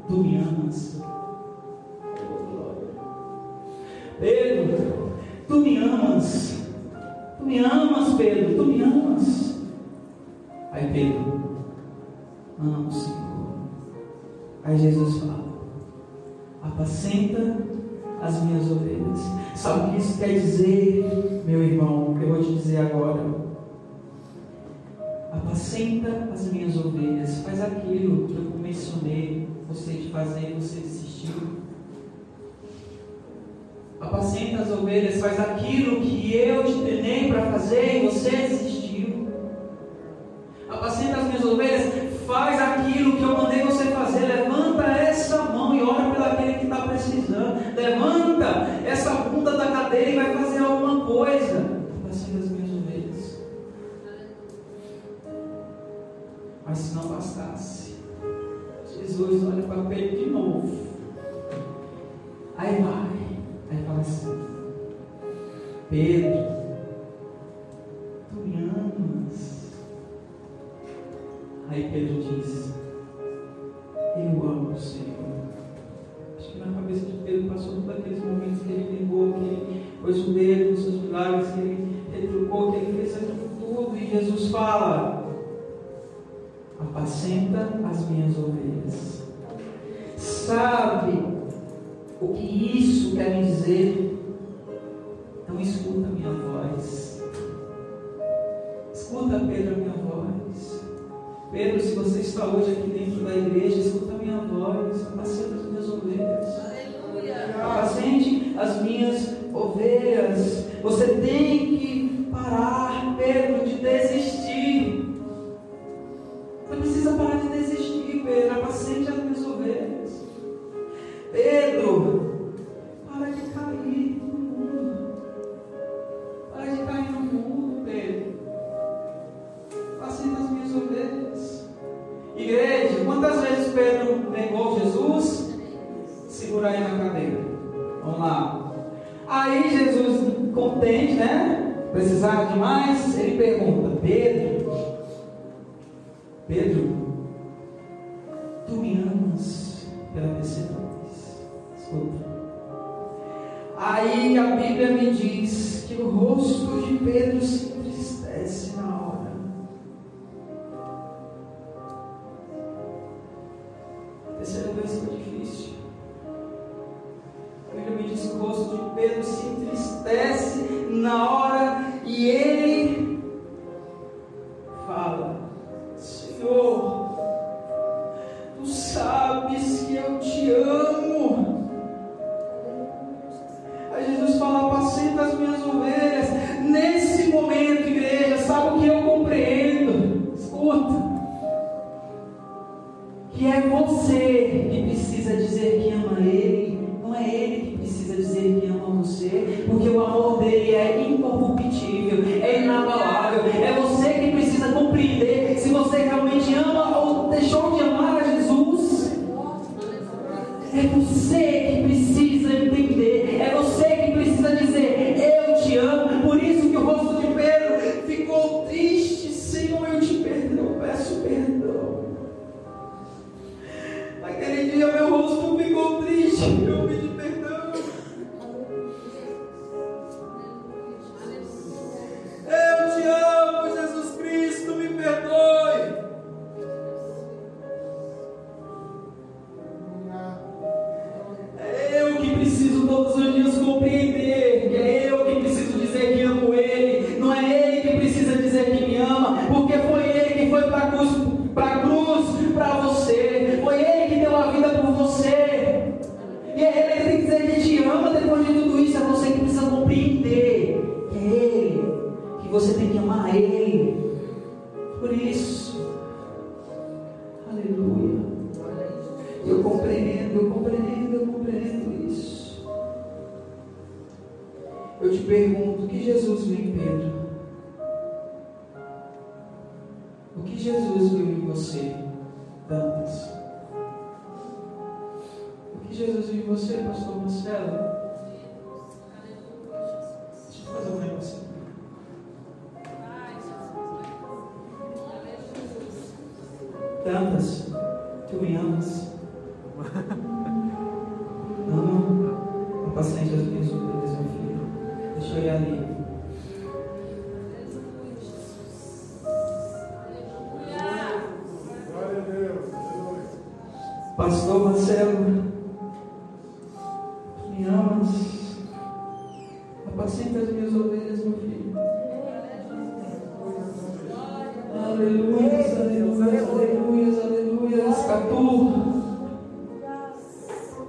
tu me amas. Pedro, tu me amas. Tu me amas, Pedro, tu me amas. Aí Pedro, amo, Senhor. Aí Jesus fala: apacenta as minhas ovelhas. Sabe o que isso quer dizer, meu irmão? Eu vou te dizer agora. Apacenta as minhas ovelhas. Faz aquilo que eu mencionei você de fazer você desistiu. Apacenta as ovelhas, faz aquilo que eu te treinei para fazer e você desistiu. Apacenta as minhas ovelhas, faz aquilo que eu mandei você fazer. Levanta essa mão e ora pelo aquele que precisando. Levanta essa bunda da cadeira e vai fazer alguma coisa. Apacenta as minhas ovelhas. Mas se não bastasse, Jesus olha para Pedro de novo. Aí vai. Aí fala assim: Pedro,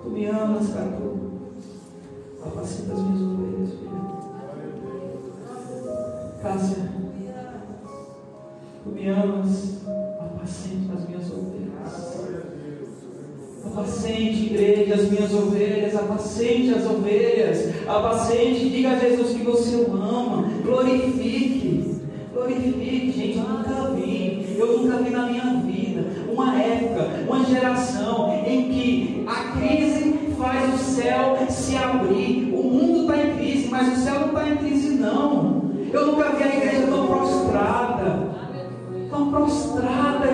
Tu me amas, cara. Tu apacita as minhas ovelhas, filha. Cássia, tu me amas, apacenta as minhas ovelhas. Apacente, igreja, as minhas ovelhas, apacente as ovelhas, apacente, diga a Jesus que você o ama, glorifique, glorifique, gente, eu nunca vi, eu nunca vi na minha vida uma época, uma geração em que a crise o céu se abrir. O mundo está em crise, mas o céu não está em crise, não. Eu nunca vi a igreja tão prostrada. Tão prostrada,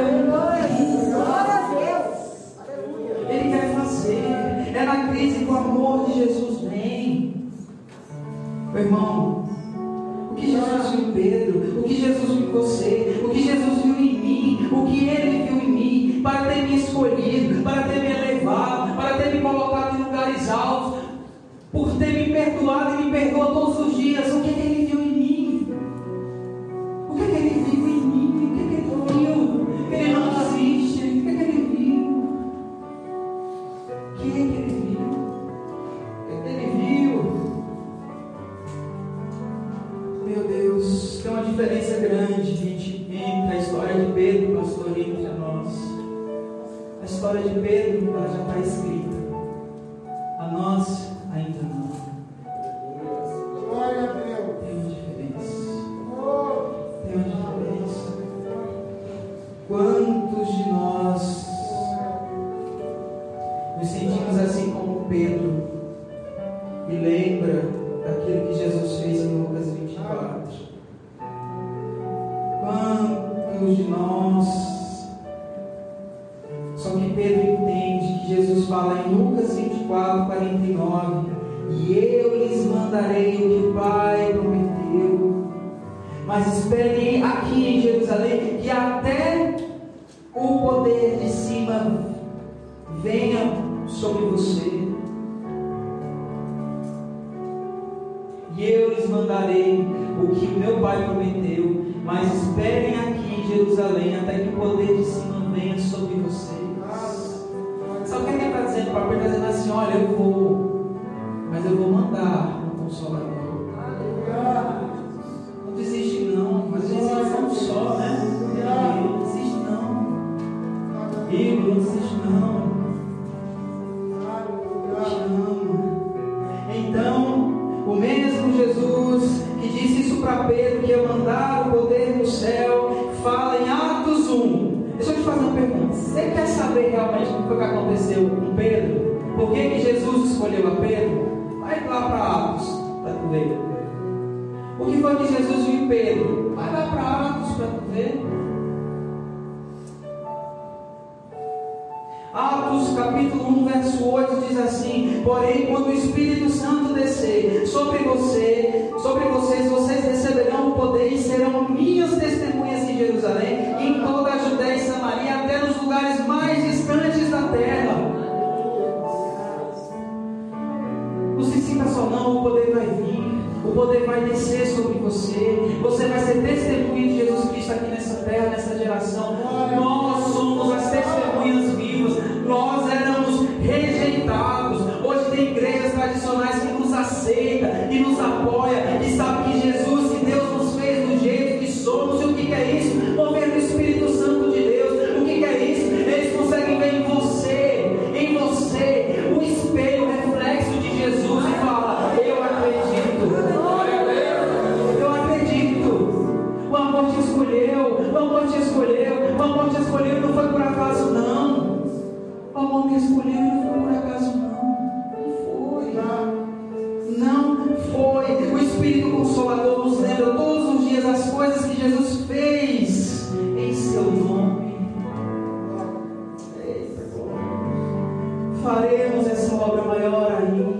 faremos essa obra maior ainda,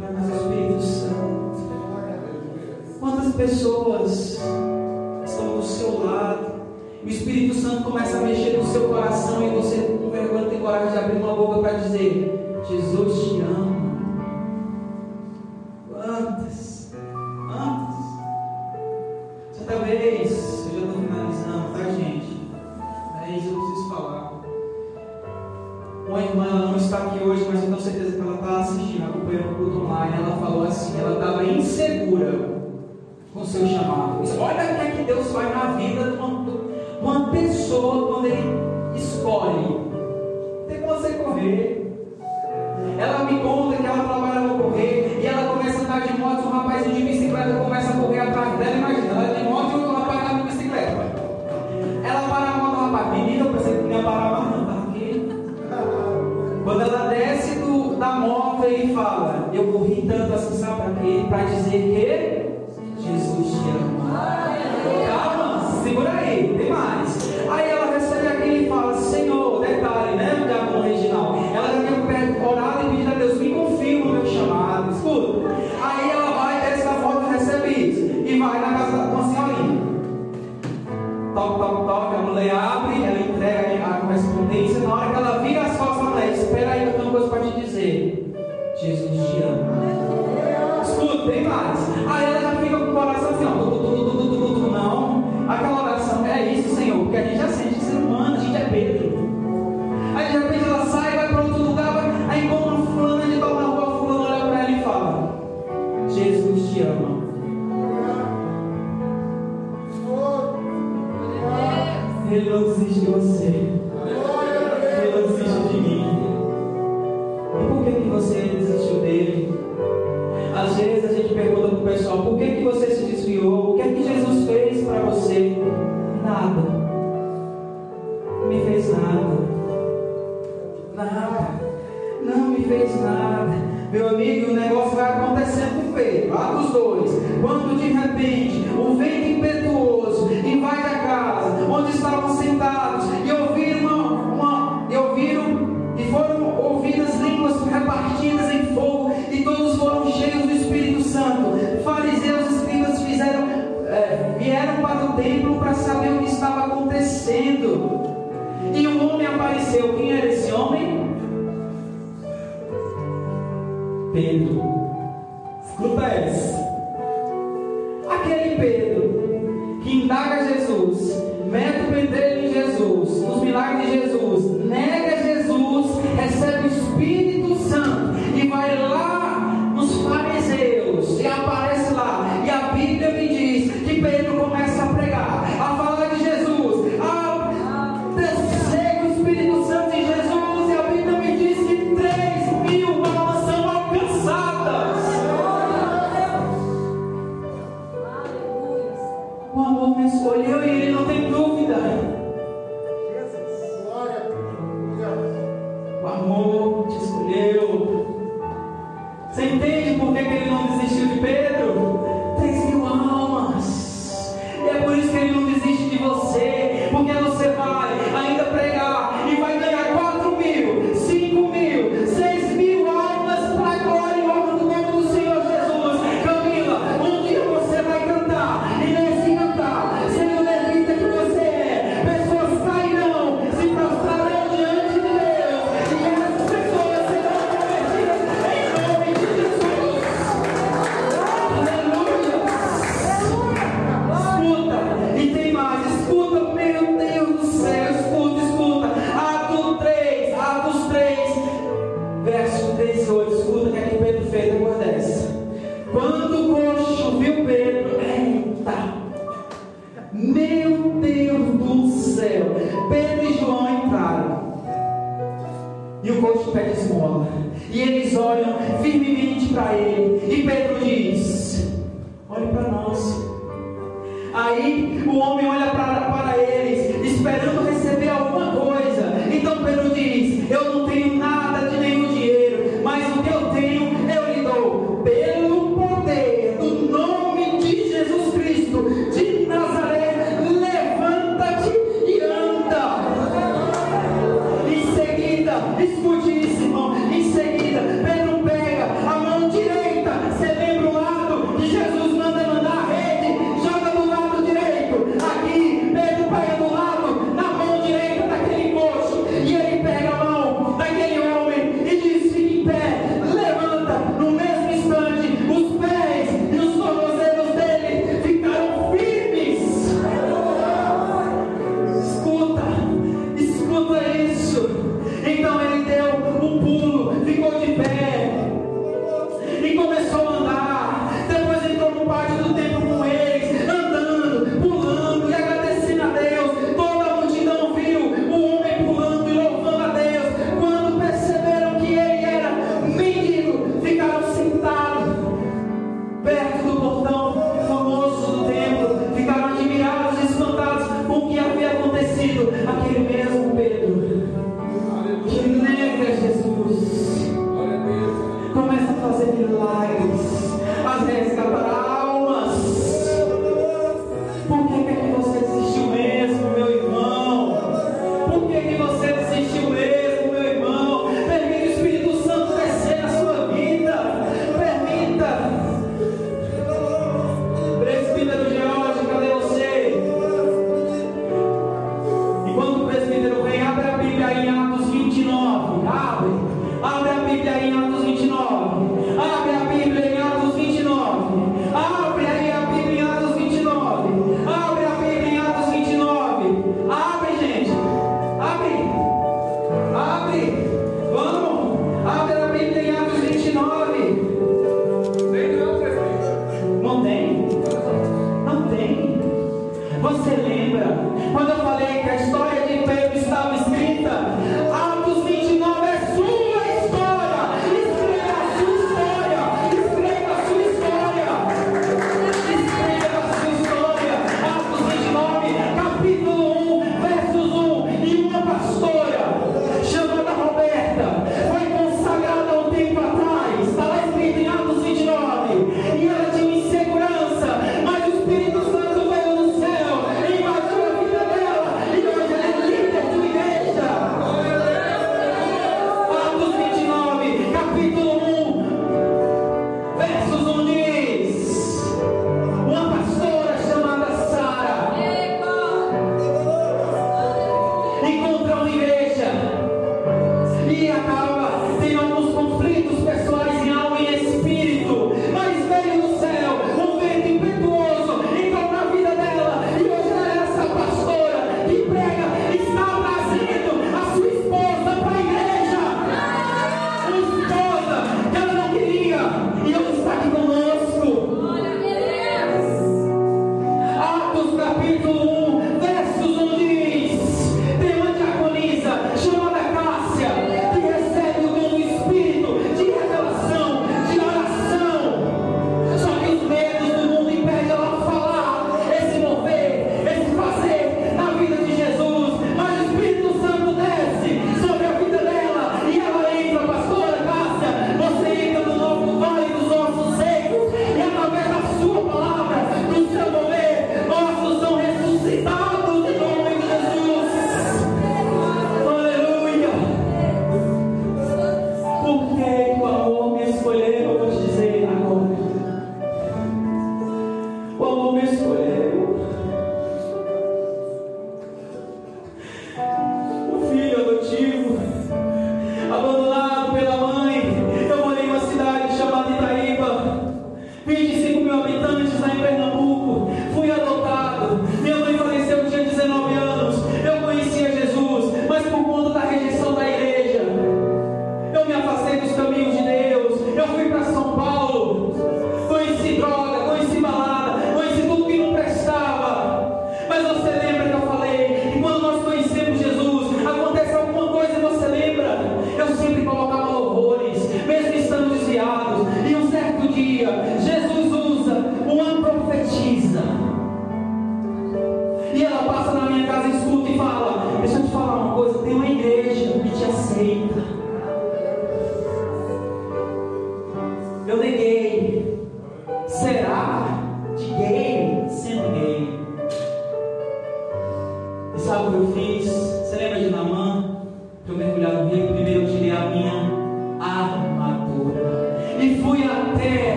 para o Espírito Santo. Quantas pessoas estão do seu lado? O Espírito Santo começa a mexer no seu coração e você com vergonha tem coragem de abrir uma boca para dizer: Jesus te ama. Olha o que, é que Deus faz na vida de uma, de uma pessoa quando ele escolhe. Tem que você correr. enquanto pede esmola. E eles olham firmemente para ele. E Pedro diz: Olhe para nós. Aí o homem olha para eles, esperando receber alguma coisa. Então Pedro diz: Eu não tenho nada de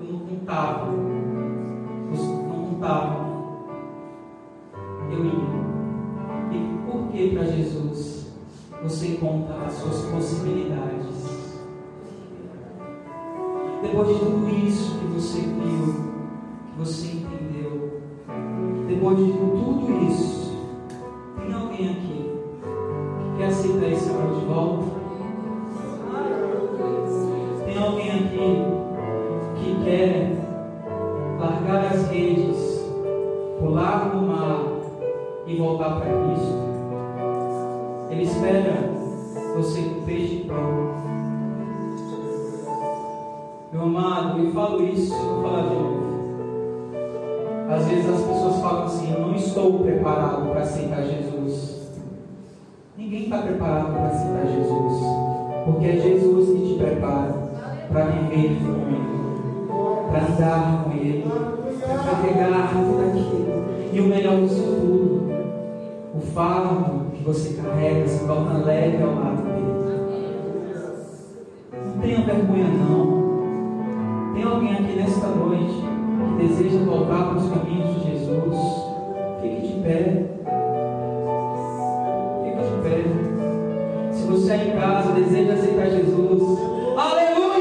eu não contava. Eu não contava. Eu ia. E por que para Jesus você conta as suas possibilidades? Depois de tudo isso que você viu, que você entendeu, depois de tudo isso, tem alguém aqui que quer aceitar esse amor de volta? Tem alguém aqui e voltar para Cristo. Ele espera você com peixe pronto. Meu amado, eu falo isso, vou falar de novo. Às vezes as pessoas falam assim: Eu não estou preparado para aceitar Jesus. Ninguém está preparado para aceitar Jesus, porque é Jesus que te prepara para viver com Ele, para andar com Ele, para pegar tudo aquilo e o melhor disso tudo o fardo que você carrega se torna leve ao lado dele. Não tenha vergonha, não. Tem alguém aqui nesta noite que deseja voltar para os caminhos de Jesus? Fique de pé. Fique de pé. Se você é em casa deseja aceitar Jesus, aleluia!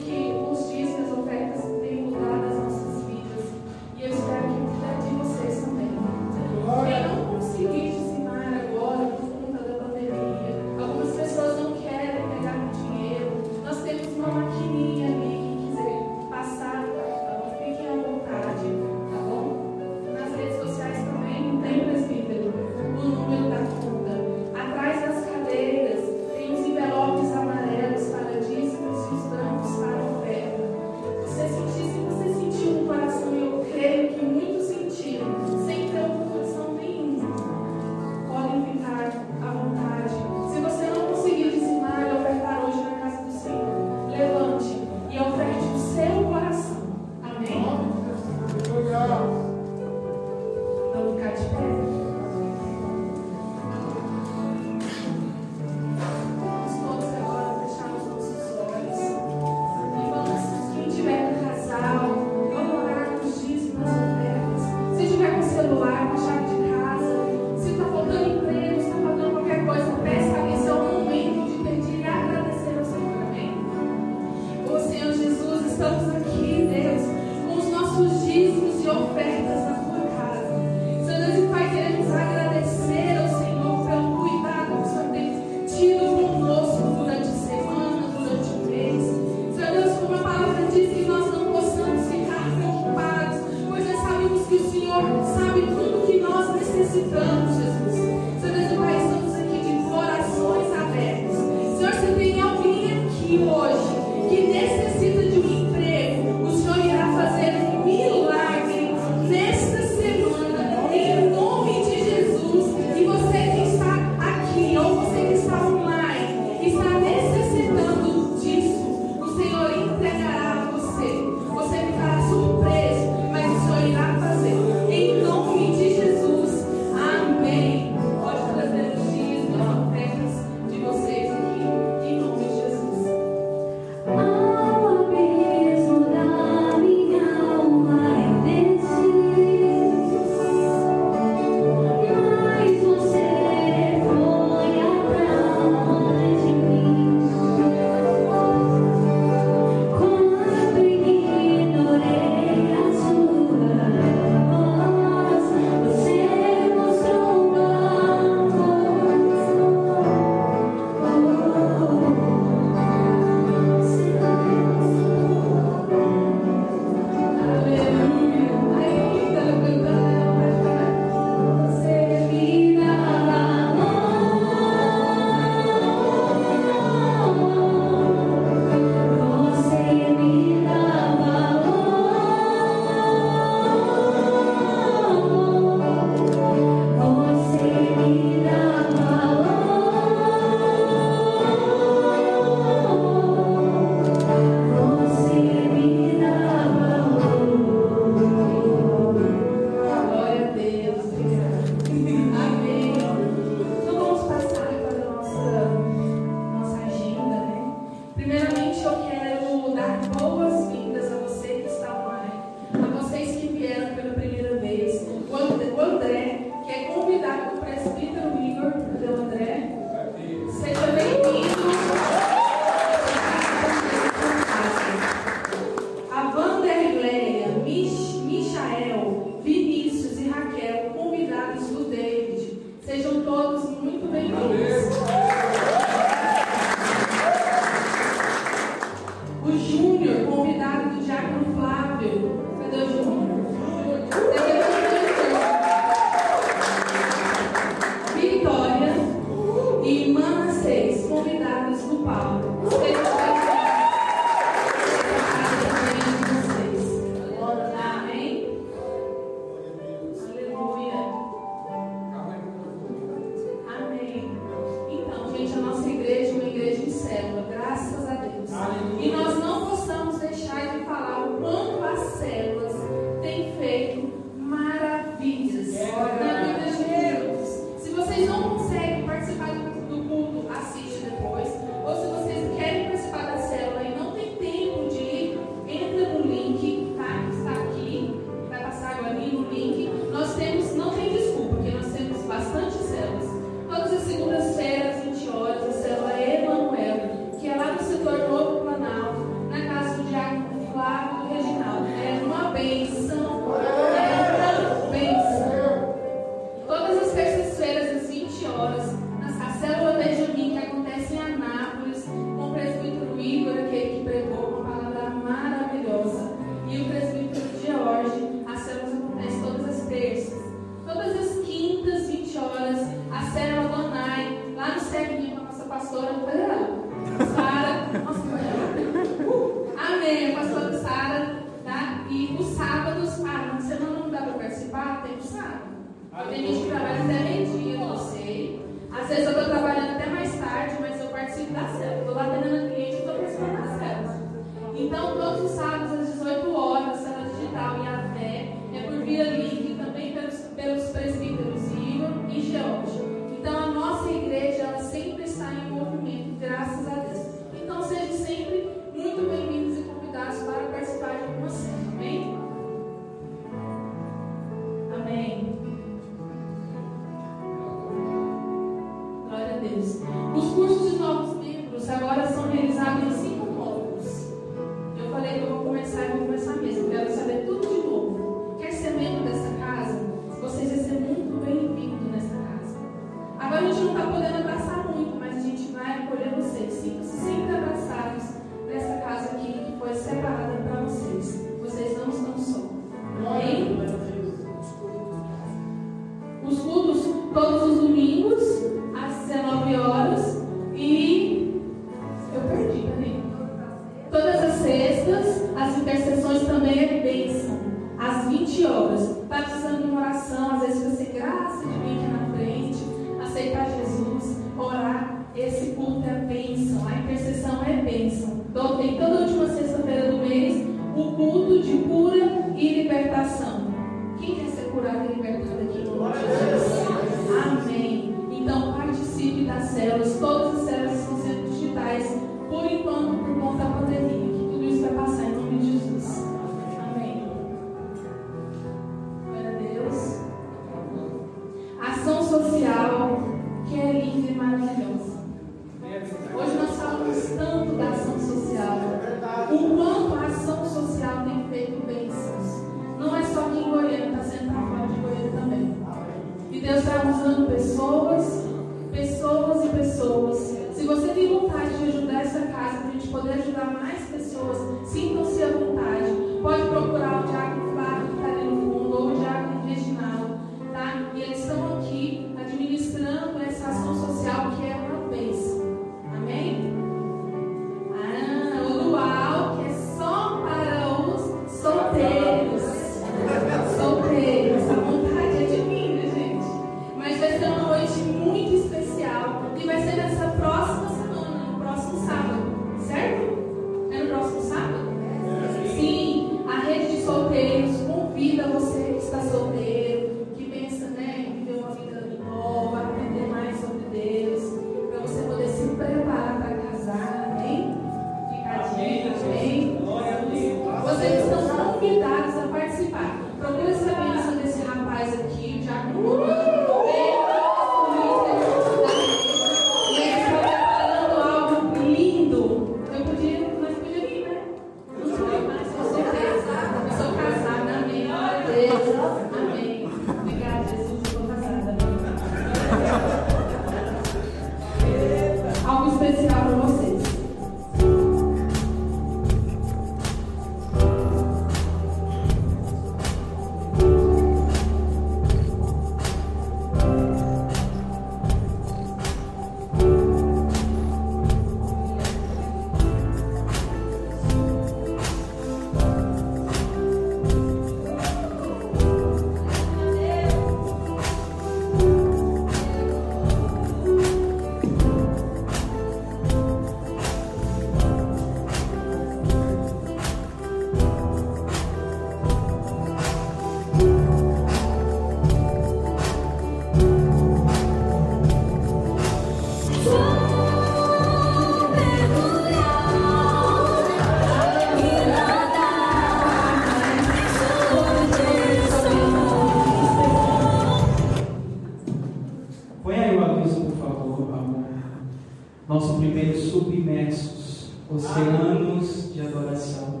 Submersos, oceanos de adoração.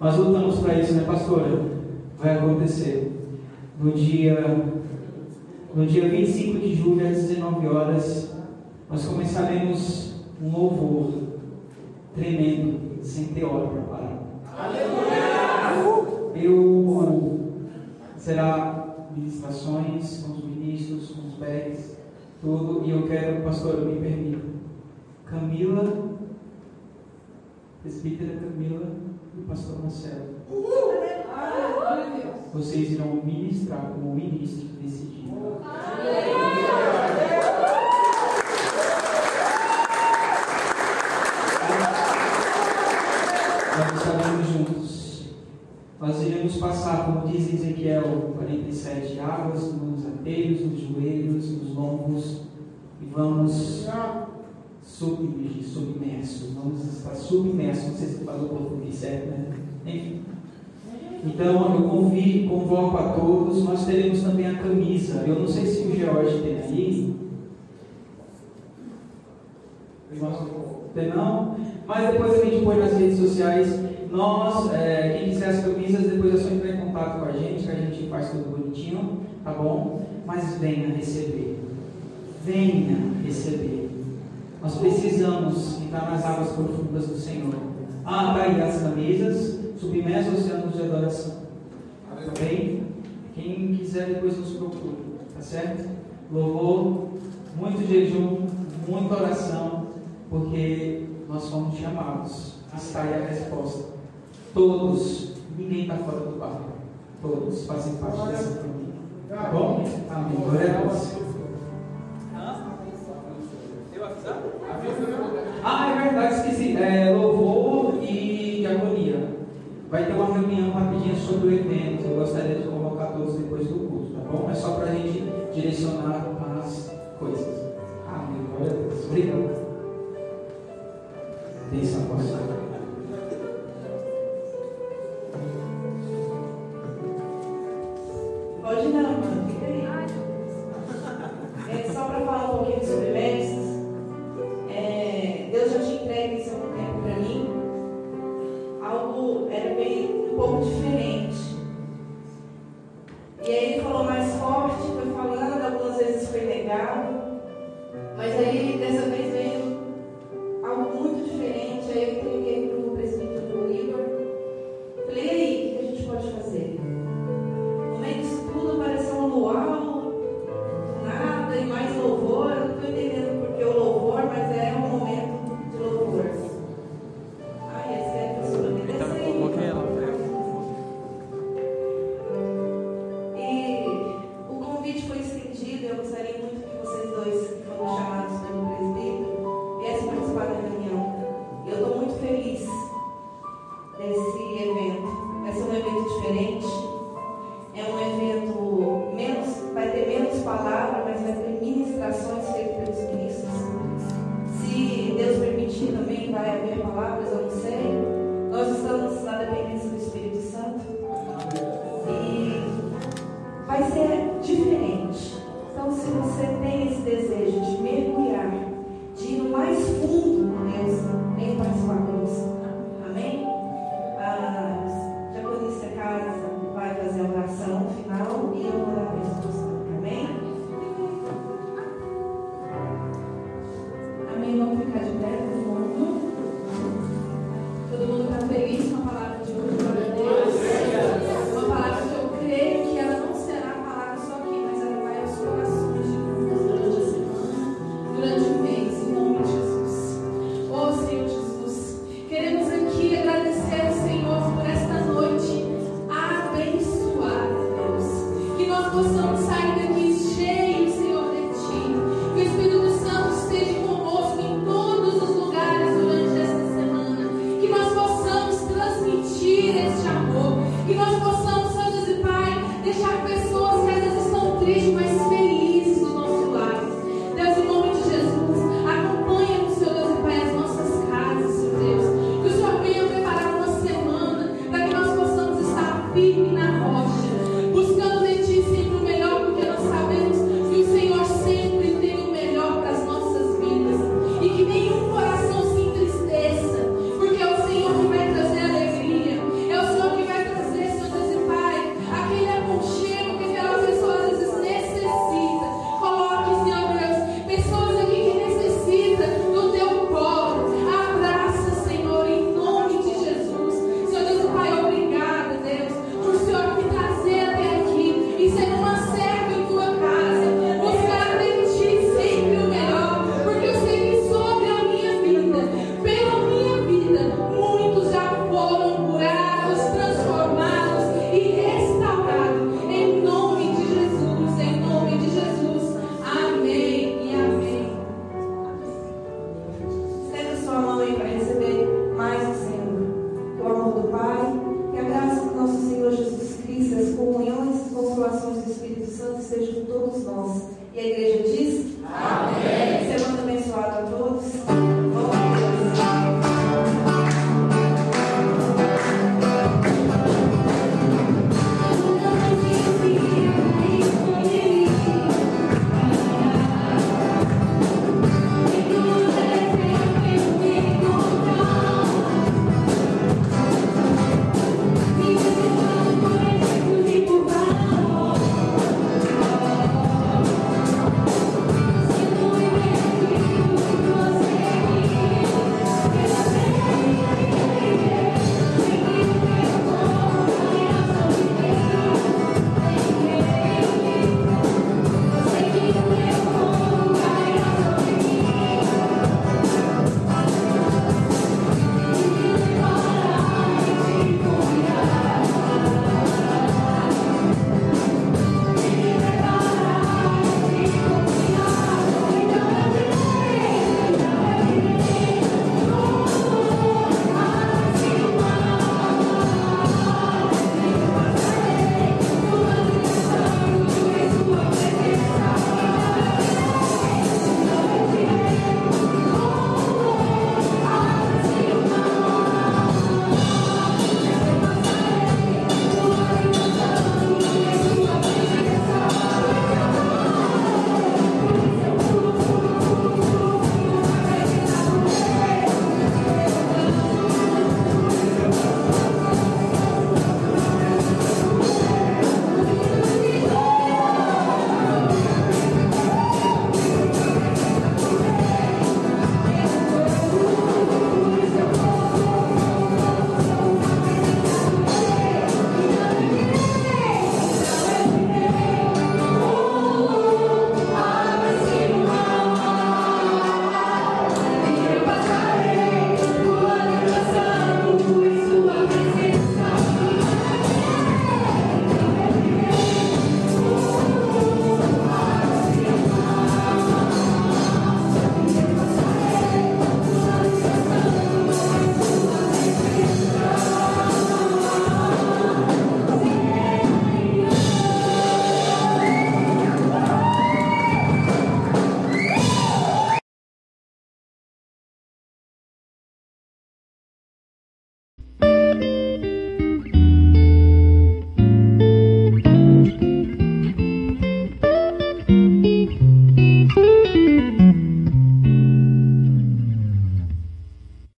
Nós lutamos para isso, né, pastora? Vai acontecer. No dia, no dia 25 de julho, às 19 horas, nós começaremos um louvor tremendo, sem ter hora para parar. Eu será ministrações com os ministros, com os pés, tudo, e eu quero, pastor, me permita. Camila, presbítera Camila e o pastor Marcelo. Vocês irão ministrar como ministro desse dia. Nós estaremos juntos. Nós iremos passar, como diz Ezequiel 47, águas nos anteiros, nos joelhos, nos lombos, e vamos submersos. Vamos estar submersos. Não sei se falou português certo, né? Enfim. Então eu convido, convoco a todos. Nós teremos também a camisa. Eu não sei se o George tem aí. Tem não? Mas depois a gente põe nas redes sociais. Nós, é, quem quiser as camisas, depois é só entrar em contato com a gente, que a gente faz tudo bonitinho, tá bom? Mas venha receber. Venha receber. Nós precisamos entrar nas águas profundas do Senhor. Atrair as camisas, submersa os oceano de adoração. Amém? Quem quiser depois nos procura. Tá certo? Louvor, muito jejum, muita oração, porque nós fomos chamados a sair a resposta. Todos, ninguém está fora do barco. Todos fazem parte dessa família. Tá bom? Amém. Glória a Deus. Ah, é verdade, esqueci. É, louvor e diaconia. Vai ter uma reunião rapidinha sobre o evento. Eu gostaria de convocar todos depois do culto, tá bom? É só para a gente direcionar as coisas. Amém. Glória a Deus. Obrigado. Atenção, pastor. falou mais forte, foi falando, algumas vezes foi negado, mas aí